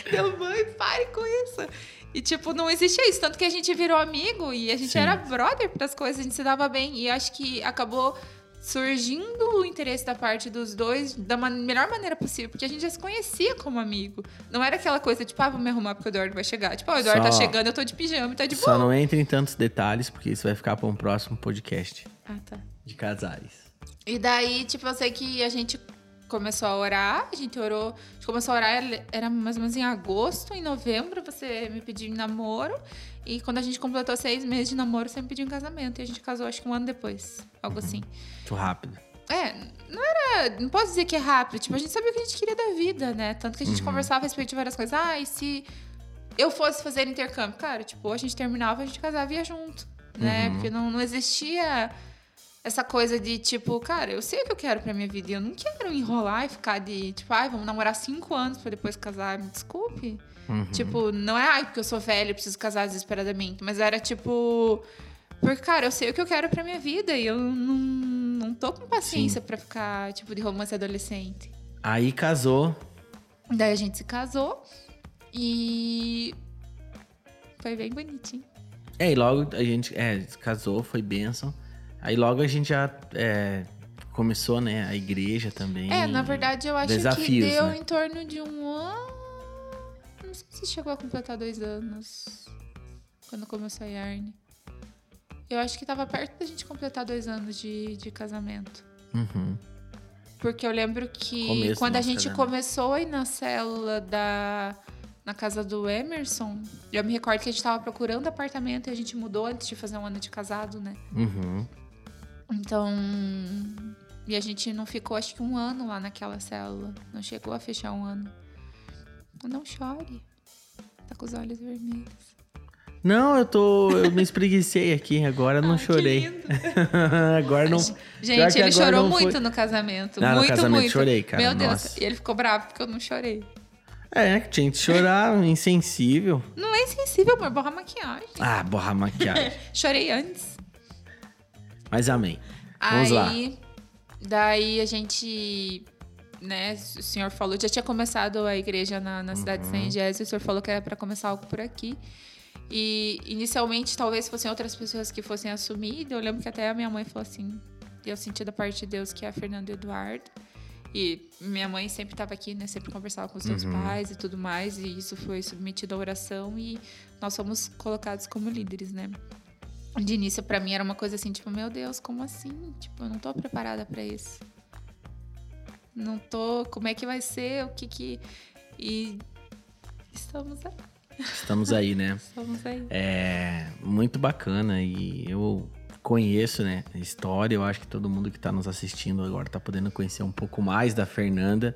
Deu, mãe, pare com isso. E, tipo, não existia isso. Tanto que a gente virou amigo e a gente Sim. era brother pras coisas, a gente se dava bem. E acho que acabou surgindo o interesse da parte dos dois da ma- melhor maneira possível, porque a gente já se conhecia como amigo. Não era aquela coisa, tipo, ah, vou me arrumar porque o Eduardo vai chegar. Tipo, o Eduardo Só- tá chegando, eu tô de pijama e tá de Só boa. não entre em tantos detalhes, porque isso vai ficar para um próximo podcast Ah, tá. De casais. E daí, tipo, eu sei que a gente começou a orar, a gente orou, a gente começou a orar, era mais ou menos em agosto, em novembro, você me pediu em namoro. E quando a gente completou seis meses de namoro, você me pediu em casamento. E a gente casou, acho que um ano depois, algo assim. Muito rápido. É, não era. Não posso dizer que é rápido. Tipo, a gente sabia o que a gente queria da vida, né? Tanto que a gente conversava a respeito de várias coisas. Ah, e se eu fosse fazer intercâmbio? Cara, tipo, a gente terminava, a gente casava e ia junto, né? Porque não, não existia essa coisa de, tipo, cara, eu sei o que eu quero pra minha vida. E eu não quero enrolar e ficar de, tipo, ai, vamos namorar cinco anos pra depois casar. Me desculpe. Uhum. Tipo, não é, ai, porque eu sou velha, eu preciso casar desesperadamente. Mas era tipo. Porque, cara, eu sei o que eu quero pra minha vida e eu não, não tô com paciência pra ficar, tipo, de romance adolescente. Aí casou. Daí a gente se casou e. Foi bem bonitinho. É, e logo a gente é, casou, foi bênção. Aí logo a gente já é, começou, né, a igreja também. É, na verdade, eu acho que desafios, deu né? em torno de um ano. Não sei se chegou a completar dois anos. quando começou a Yarn. Eu acho que tava perto da gente completar dois anos de, de casamento. Uhum. Porque eu lembro que Começo do quando a gente casamento. começou a ir na célula da. Na casa do Emerson, eu me recordo que a gente tava procurando apartamento e a gente mudou antes de fazer um ano de casado, né? Uhum. Então. E a gente não ficou, acho que um ano lá naquela célula. Não chegou a fechar um ano. Não chore. Tá com os olhos vermelhos. Não, eu tô. Eu me espreguicei aqui, agora não que chorei. agora não. Gente, ele chorou não foi. muito no casamento. Ah, no muito, casamento muito. chorei, cara, Meu Deus. nossa. E ele ficou bravo porque eu não chorei. É, tinha que chorar, insensível. Não é insensível, amor. Borra a maquiagem. Ah, borrar maquiagem. Chorei antes. Mas amém. Vamos lá. Aí, daí a gente, né, o senhor falou, já tinha começado a igreja na, na cidade Uhum. de São Gésio, o senhor falou que era para começar algo por aqui. E inicialmente talvez fossem outras pessoas que fossem assumir. Eu lembro que até a minha mãe falou assim: eu senti da parte de Deus que é a Fernanda Eduardo. E minha mãe sempre estava aqui, né? Sempre conversava com os seus Uhum. pais e tudo mais. E isso foi submetido à oração e nós fomos colocados como líderes, né? De início, pra mim, era uma coisa assim, tipo, meu Deus, como assim? Tipo, eu não tô preparada pra isso. Não tô. Como é que vai ser? O que que. E. Estamos aí. Estamos aí, né? Estamos aí. É muito bacana e eu conheço, né, a história. Eu acho que todo mundo que tá nos assistindo agora tá podendo conhecer um pouco mais da Fernanda,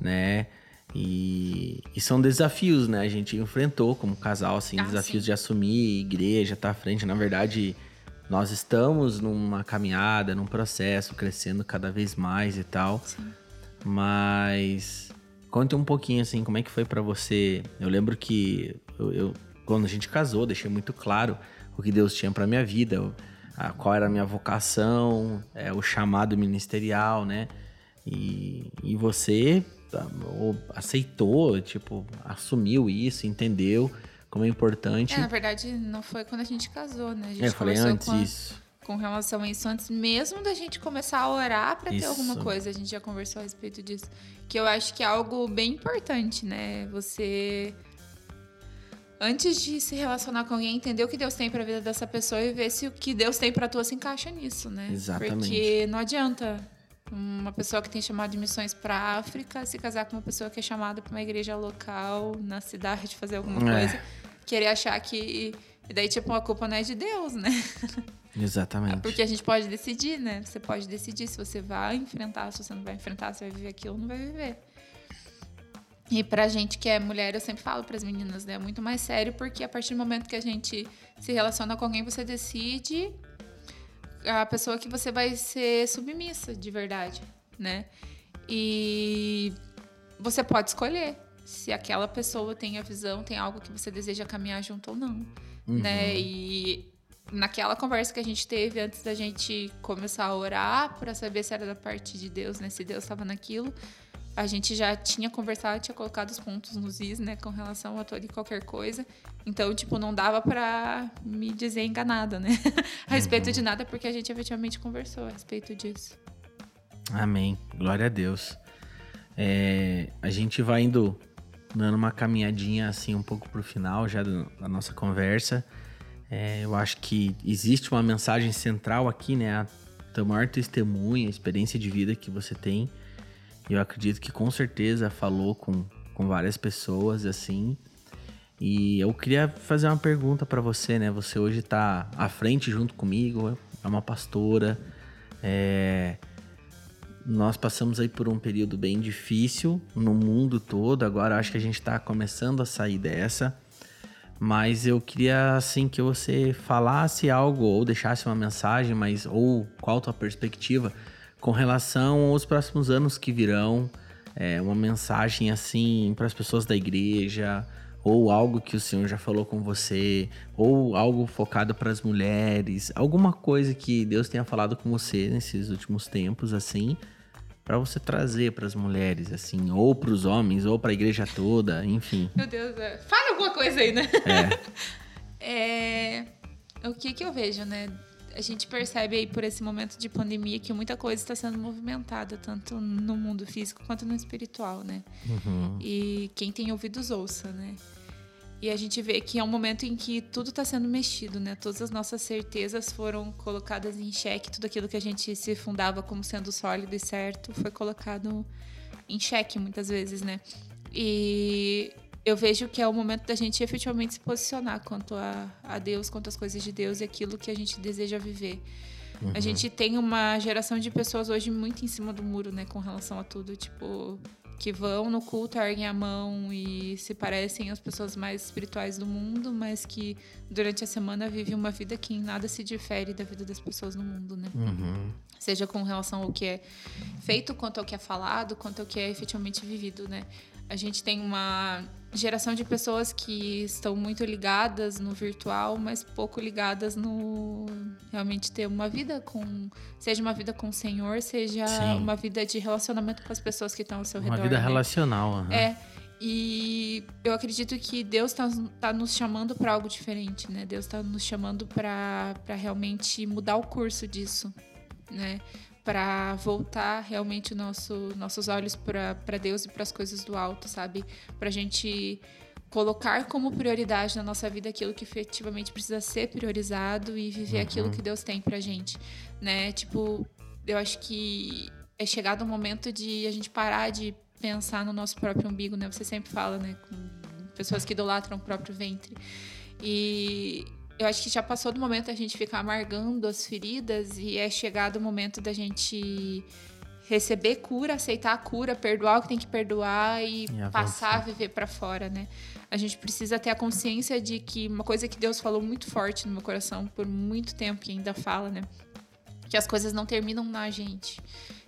né? E, e são desafios, né? A gente enfrentou como casal, assim, Ah, desafios sim. de assumir igreja, tá à frente. Na verdade, nós estamos numa caminhada, num processo, crescendo cada vez mais e tal. Sim. Mas conte um pouquinho assim, como é que foi pra você? Eu lembro que eu, eu- quando a gente casou, deixei muito claro o que Deus tinha pra minha vida, a- qual era a minha vocação, é, o chamado ministerial, né? E, e você ou aceitou, tipo, assumiu isso, entendeu como é importante. É, na verdade, não foi quando a gente casou, né? A gente É, eu falei antes com, a- isso. com relação a isso antes mesmo da gente começar a orar pra ter alguma coisa. A gente já conversou a respeito disso. Que eu acho que é algo bem importante, né? Você. Antes de se relacionar com alguém, entender o que Deus tem pra vida dessa pessoa e ver se o que Deus tem pra tua se encaixa nisso, né? Exatamente. Porque não adianta uma pessoa que tem chamado de missões pra África se casar com uma pessoa que é chamada pra uma igreja local na cidade fazer alguma É. coisa, querer achar que e daí tipo a culpa não é de Deus, né? Exatamente. Porque a gente pode decidir, né? Você pode decidir se você vai enfrentar, se você não vai enfrentar, se vai viver aquilo ou não vai viver. E pra gente que é mulher, eu sempre falo pras meninas, né? É muito mais sério, porque a partir do momento que a gente se relaciona com alguém, você decide a pessoa que você vai ser submissa, de verdade, né? E você pode escolher se aquela pessoa tem a visão, tem algo que você deseja caminhar junto ou não, né? E naquela conversa que a gente teve antes da gente começar a orar para saber se era da parte de Deus, né? Se Deus estava naquilo, a gente já tinha conversado, tinha colocado os pontos nos is, né, com relação a toda e qualquer coisa. Então, tipo, não dava pra me dizer enganada, né? a respeito de nada, porque a gente efetivamente conversou a respeito disso. Amém. Glória a Deus. É, a gente vai indo dando uma caminhadinha assim um pouco pro final já do- da nossa conversa. É, eu acho que existe uma mensagem central aqui, né? A teu maior testemunho, a experiência de vida que você tem. Eu acredito que com certeza falou com, com várias pessoas assim. E eu queria fazer uma pergunta pra você, né? Você hoje tá à frente junto comigo, é uma pastora. É, nós passamos aí por um período bem difícil no mundo todo. Agora acho que a gente está começando a sair dessa. Mas eu queria assim que você falasse algo ou deixasse uma mensagem, mas ou qual a tua perspectiva com relação aos próximos anos que virão, é, uma mensagem assim para as pessoas da igreja, ou algo que o Senhor já falou com você, ou algo focado para as mulheres, alguma coisa que Deus tenha falado com você nesses últimos tempos assim, para você trazer para as mulheres assim, ou para os homens, ou para a igreja toda, enfim. Meu Deus, é. fala alguma coisa aí, né? É. É, o que que eu vejo, né? A gente percebe aí por esse momento de pandemia que muita coisa está sendo movimentada, tanto no mundo físico quanto no espiritual, né? Uhum. E quem tem ouvidos ouça, né? E a gente vê que é um momento em que tudo está sendo mexido, né? Todas as nossas certezas foram colocadas em xeque, tudo aquilo que a gente se fundava como sendo sólido e certo foi colocado em xeque muitas vezes, né? E eu vejo que é o momento da gente efetivamente se posicionar quanto a, a Deus, quanto às coisas de Deus e aquilo que a gente deseja viver. Uhum. A gente tem uma geração de pessoas hoje muito em cima do muro, né, com relação a tudo. Tipo, que vão no culto, erguem a mão e se parecem as pessoas mais espirituais do mundo, mas que durante a semana vivem uma vida que em nada se difere da vida das pessoas no mundo, né? Uhum. Seja com relação ao que é feito, quanto ao que é falado, quanto ao que é efetivamente vivido, né? A gente tem uma geração de pessoas que estão muito ligadas no virtual, mas pouco ligadas no realmente ter uma vida com, seja uma vida com o Senhor, seja Sim. uma vida de relacionamento com as pessoas que estão ao seu uma redor. Uma vida né? relacional. Uhum. É. E eu acredito que Deus está tá nos chamando para algo diferente, né? Deus está nos chamando para realmente mudar o curso disso, né? Para voltar realmente nosso, nossos olhos para Deus e para as coisas do alto, sabe? Para a gente colocar como prioridade na nossa vida aquilo que efetivamente precisa ser priorizado e viver uhum. aquilo que Deus tem para gente, né? Tipo, eu acho que é chegado o momento de a gente parar de pensar no nosso próprio umbigo, né? Você sempre fala, né? Com pessoas que idolatram o próprio ventre. E eu acho que já passou do momento da gente ficar amargando as feridas e é chegado o momento da gente receber cura, aceitar a cura, perdoar o que tem que perdoar e, e passar a viver para fora, né? A gente precisa ter a consciência de que uma coisa que Deus falou muito forte no meu coração por muito tempo e ainda fala, né? Que as coisas não terminam na gente.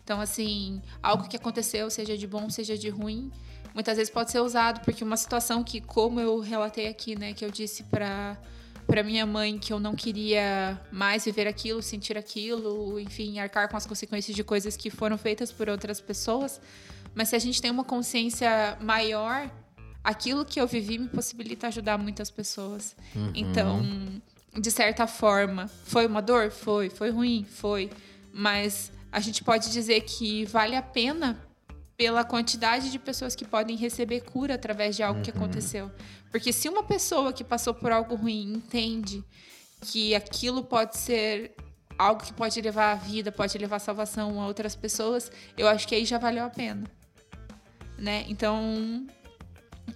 Então, assim, algo que aconteceu, seja de bom, seja de ruim, muitas vezes pode ser usado porque uma situação que, como eu relatei aqui, né, que eu disse para para minha mãe que eu não queria mais viver aquilo, sentir aquilo, enfim, arcar com as consequências de coisas que foram feitas por outras pessoas. Mas se a gente tem uma consciência maior, aquilo que eu vivi me possibilita ajudar muitas pessoas. Uhum. Então, de certa forma, foi uma dor? Foi. Foi ruim? Foi. Mas a gente pode dizer que vale a pena pela quantidade de pessoas que podem receber cura através de algo uhum. que aconteceu. Porque se uma pessoa que passou por algo ruim entende que aquilo pode ser algo que pode levar a vida, pode levar a salvação a outras pessoas, eu acho que aí já valeu a pena. Né? Então,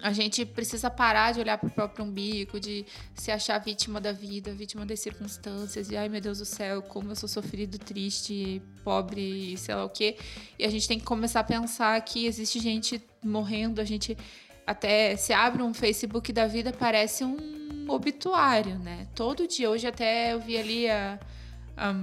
a gente precisa parar de olhar para o próprio umbigo, de se achar vítima da vida, vítima das circunstâncias, e ai meu Deus do céu, como eu sou sofrido, triste, pobre, sei lá o quê. E a gente tem que começar a pensar que existe gente morrendo, a gente até se abre um Facebook da vida, parece um obituário, né? Todo dia, hoje até eu vi ali a, a,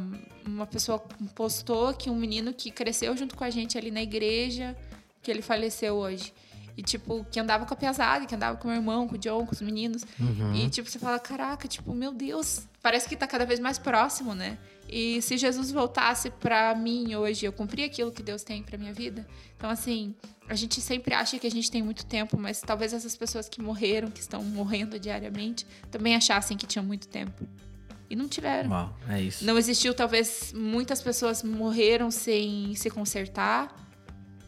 uma pessoa postou que um menino que cresceu junto com a gente ali na igreja, que ele faleceu hoje. E, tipo, que andava com a pesada, que andava com o meu irmão, com o John, com os meninos. Uhum. E, tipo, você fala, caraca, tipo, meu Deus, parece que tá cada vez mais próximo, né? E se Jesus voltasse para mim hoje, eu cumprir aquilo que Deus tem para minha vida. Então, assim, a gente sempre acha que a gente tem muito tempo, mas talvez essas pessoas que morreram, que estão morrendo diariamente, também achassem que tinham muito tempo. E não tiveram. Uau, é isso. Não existiu, talvez muitas pessoas morreram sem se consertar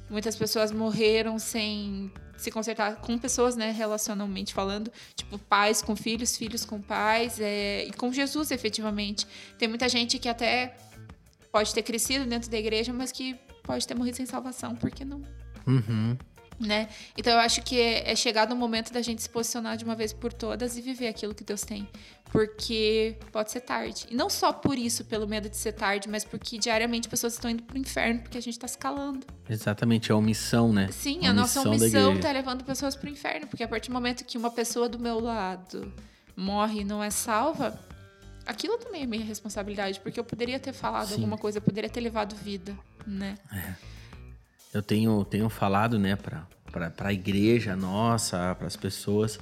Muitas pessoas morreram sem se consertar com pessoas, né, relacionalmente falando, tipo pais com filhos, filhos com pais, é, e com Jesus, efetivamente. Tem muita gente que até pode ter crescido dentro da igreja, mas que pode ter morrido sem salvação, por que não? Uhum né? Então eu acho que é, é chegado o momento da gente se posicionar de uma vez por todas e viver aquilo que Deus tem, porque pode ser tarde. E não só por isso, pelo medo de ser tarde, mas porque diariamente pessoas estão indo pro inferno porque a gente está escalando. Exatamente, é a omissão, né? Sim, a, a nossa omissão está levando pessoas pro inferno, porque a partir do momento que uma pessoa do meu lado morre e não é salva, aquilo também é minha responsabilidade, porque eu poderia ter falado Sim. alguma coisa, eu poderia ter levado vida, né? É eu tenho, tenho falado, né, para a igreja nossa, para as pessoas,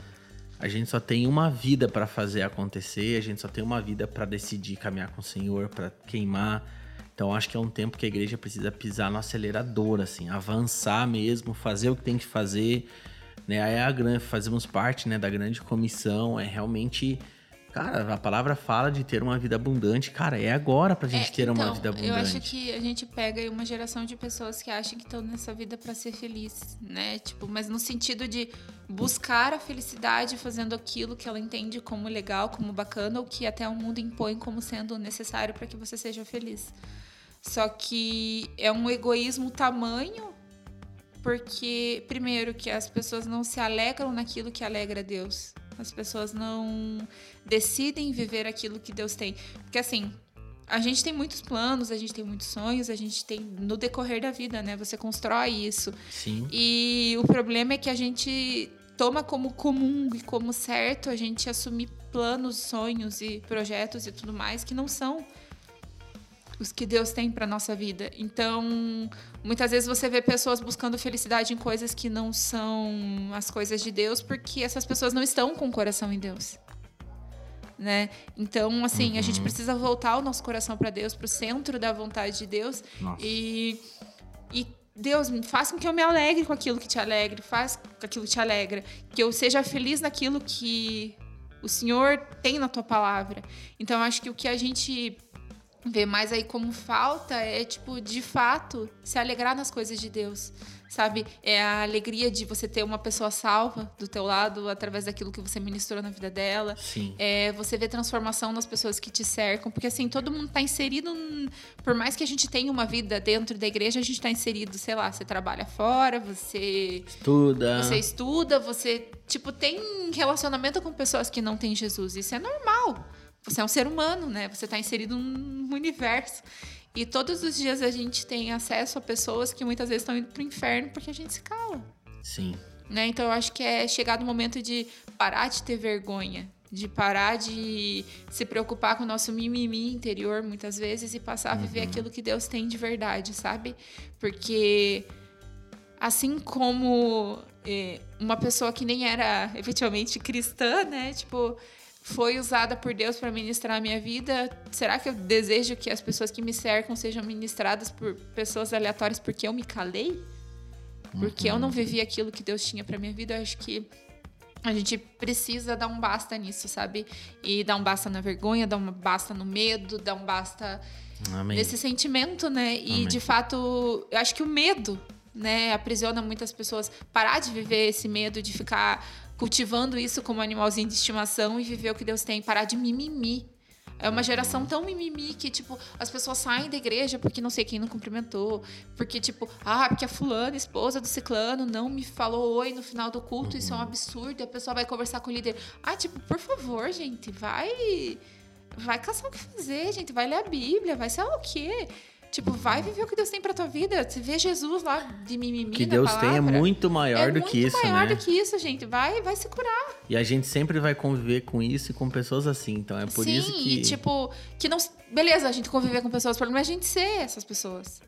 a gente só tem uma vida para fazer acontecer, a gente só tem uma vida para decidir caminhar com o Senhor, para queimar. Então acho que é um tempo que a igreja precisa pisar no acelerador, assim, avançar mesmo, fazer o que tem que fazer, né? Aí a grande, fazemos parte, né, da grande comissão, é realmente Cara, a palavra fala de ter uma vida abundante. Cara, é agora pra gente É, ter uma então, vida abundante. Eu acho que a gente pega aí uma geração de pessoas que acham que estão nessa vida para ser feliz, né? Tipo, mas no sentido de buscar a felicidade fazendo aquilo que ela entende como legal, como bacana, ou que até o mundo impõe como sendo necessário para que você seja feliz. Só que é um egoísmo tamanho, porque, primeiro, que as pessoas não se alegram naquilo que alegra a Deus. As pessoas não decidem viver aquilo que Deus tem. Porque, assim, a gente tem muitos planos, a gente tem muitos sonhos, a gente tem no decorrer da vida, né? Você constrói isso. Sim. E o problema é que a gente toma como comum e como certo a gente assumir planos, sonhos e projetos e tudo mais que não são os que Deus tem para nossa vida. Então, muitas vezes você vê pessoas buscando felicidade em coisas que não são as coisas de Deus, porque essas pessoas não estão com o coração em Deus. Né? Então, assim, a gente precisa voltar o nosso coração para Deus, para o centro da vontade de Deus Nossa. e e Deus, faça com que eu me alegre com aquilo que te alegre, faz com aquilo que te alegra, que eu seja feliz naquilo que o Senhor tem na tua palavra. Então, acho que o que a gente vê mais aí como falta é, tipo, de fato, se alegrar nas coisas de Deus, sabe? É a alegria de você ter uma pessoa salva do teu lado através daquilo que você ministrou na vida dela. Sim. É você ver transformação nas pessoas que te cercam, porque assim, todo mundo tá inserido, por mais que a gente tenha uma vida dentro da igreja, a gente tá inserido, sei lá, você trabalha fora, você Estuda. você estuda, você, tipo, tem relacionamento com pessoas que não têm Jesus. Isso é normal. Você é um ser humano, né? Você está inserido num universo. E todos os dias a gente tem acesso a pessoas que muitas vezes estão indo pro inferno porque a gente se cala. Sim. Né? Então eu acho que é chegado o momento de parar de ter vergonha, de parar de se preocupar com o nosso mimimi interior muitas vezes e passar a viver aquilo que Deus tem de verdade, sabe? Porque assim como eh, uma pessoa que nem era efetivamente cristã, né? Tipo, foi usada por Deus para ministrar a minha vida. Será que eu desejo que as pessoas que me cercam sejam ministradas por pessoas aleatórias porque eu me calei? Porque eu não vivi aquilo que Deus tinha para minha vida? Eu acho que a gente precisa dar um basta nisso, sabe? E dar um basta na vergonha, dar um basta no medo, dar um basta Amém. nesse sentimento, né? E Amém. de fato, eu acho que o medo, né, aprisiona muitas pessoas. Parar de viver esse medo, de ficar cultivando isso como animalzinho de estimação e viver o que Deus tem, parar de mimimi. É uma geração tão mimimi que, tipo, as pessoas saem da igreja porque não sei quem não cumprimentou. Porque, tipo, ah, porque a fulana, esposa do ciclano, não me falou oi no final do culto, isso é um absurdo. E a pessoa vai conversar com o líder. Ah, tipo, por favor, gente, vai. Vai caçar o que fazer, gente. Vai ler a Bíblia, vai lá o quê. Tipo, vai viver o que Deus tem pra tua vida. Você vê Jesus lá de mimimi que na Deus tem é palavra. muito maior É do muito que isso, maior né? do que isso, gente. Vai, vai se curar. E a gente sempre vai conviver com isso e com pessoas assim. Então é por Sim, isso que. e tipo, que não. Beleza, a gente conviver com pessoas, o problema é a gente ser essas pessoas.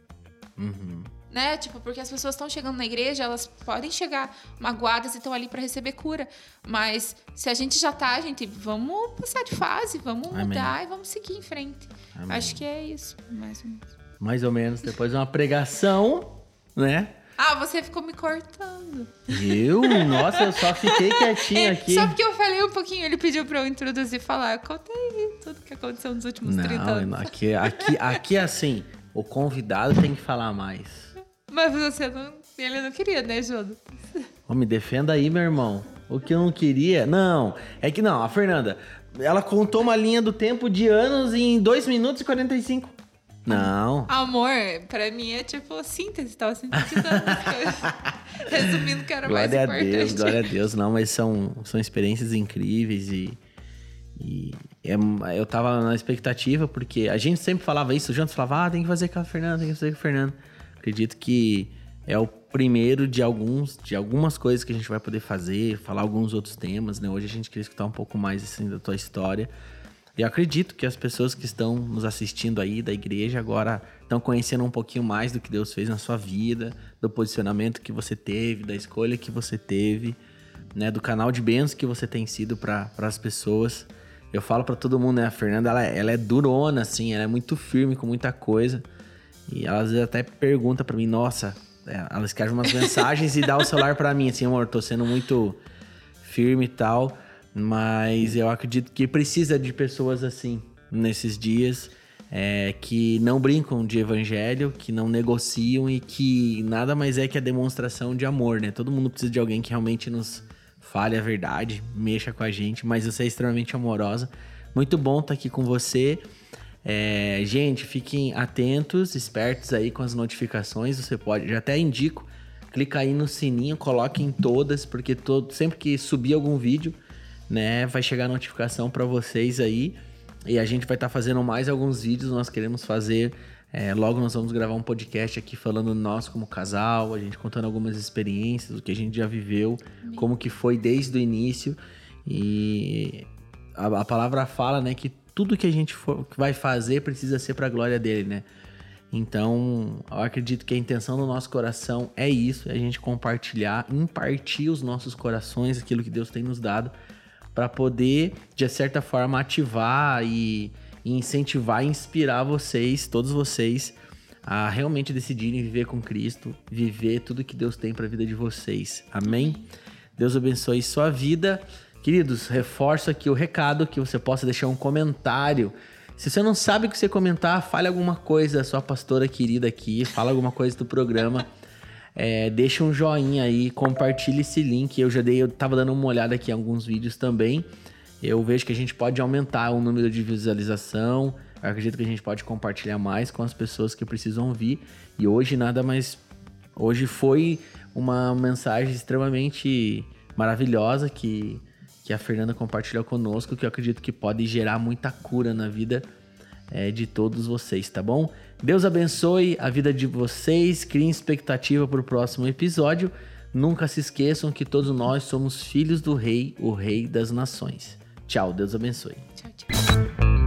Uhum. Né? Tipo, porque as pessoas estão chegando na igreja, elas podem chegar magoadas e estão ali para receber cura. Mas se a gente já tá, gente, vamos passar de fase, vamos Amém. mudar e vamos seguir em frente. Amém. Acho que é isso, mais ou menos. Mais ou menos. Depois de uma pregação, né? Ah, você ficou me cortando. Eu? Nossa, eu só fiquei quietinho aqui. Só porque eu falei um pouquinho, ele pediu pra eu introduzir e falar. Conta aí tudo que aconteceu nos últimos 30 Não, anos. aqui, aqui, aqui é assim. O convidado tem que falar mais. Mas você não. Ele não queria, né, Jonas? Ô, me defenda aí, meu irmão. O que eu não queria. Não, é que não, a Fernanda, ela contou uma linha do tempo de anos em 2 minutos e 45. Não. Amor, pra mim é tipo síntese, tava sintetizando as coisas. Resumindo que era mais Glória a importante. Deus, glória a Deus. Não, mas são, são experiências incríveis e. e é- eu tava na expectativa, porque a gente sempre falava isso, o Janto falava, ah, tem que fazer com a Fernanda, tem que fazer com a Fernanda. Acredito que é o primeiro de alguns, de algumas coisas que a gente vai poder fazer, falar alguns outros temas, né? Hoje a gente queria escutar um pouco mais assim, da tua história. E acredito que as pessoas que estão nos assistindo aí da igreja agora estão conhecendo um pouquinho mais do que Deus fez na sua vida, do posicionamento que você teve, da escolha que você teve, né, do canal de bênçãos que você tem sido para as pessoas. Eu falo para todo mundo, né, a Fernanda, ela, ela é durona assim, ela é muito firme com muita coisa. E ela às vezes até pergunta para mim, nossa, é, ela escreve umas mensagens e dá o celular para mim assim, amor, tô sendo muito firme e tal, Mas eu acredito que precisa de pessoas assim nesses dias. É, que não brincam de evangelho, que não negociam e que nada mais é que a demonstração de amor, né? Todo mundo precisa de alguém que realmente nos fale a verdade, mexa com a gente, mas você é extremamente amorosa. Muito bom estar aqui com você. É, gente, fiquem atentos, espertos aí com as notificações. Você pode, já até indico, clica aí no sininho, coloque em todas, porque todo, sempre que subir algum vídeo, né, vai chegar a notificação para vocês aí. E a gente vai estar tá fazendo mais alguns vídeos. Nós queremos fazer. É, logo nós vamos gravar um podcast aqui falando nós como casal, a gente contando algumas experiências, o que a gente já viveu, como que foi desde o início. E a, a palavra fala, né, que tudo que a gente for, que vai fazer precisa ser para a glória dele, né? Então, eu acredito que a intenção do nosso coração é isso, é a gente compartilhar, impartir os nossos corações, aquilo que Deus tem nos dado, para poder, de certa forma, ativar e, incentivar e inspirar vocês, todos vocês, a realmente decidirem viver com Cristo, viver tudo que Deus tem para a vida de vocês. Amém? Deus abençoe sua vida. Queridos, reforço aqui o recado que você possa deixar um comentário. Se você não sabe o que você comentar, fale alguma coisa, sua pastora querida aqui, fala alguma coisa do programa. É, deixa um joinha aí, compartilhe esse link. Eu já dei, eu tava dando uma olhada aqui em alguns vídeos também. Eu vejo que a gente pode aumentar o número de visualização. Eu acredito que a gente pode compartilhar mais com as pessoas que precisam ouvir. E hoje nada mais. Hoje foi uma mensagem extremamente maravilhosa que que a Fernanda compartilhou conosco, que eu acredito que pode gerar muita cura na vida é, de todos vocês, tá bom? Deus abençoe a vida de vocês, criem expectativa para o próximo episódio. Nunca se esqueçam que todos nós somos filhos do Rei, o Rei das Nações. Tchau, Deus abençoe. Tchau, tchau.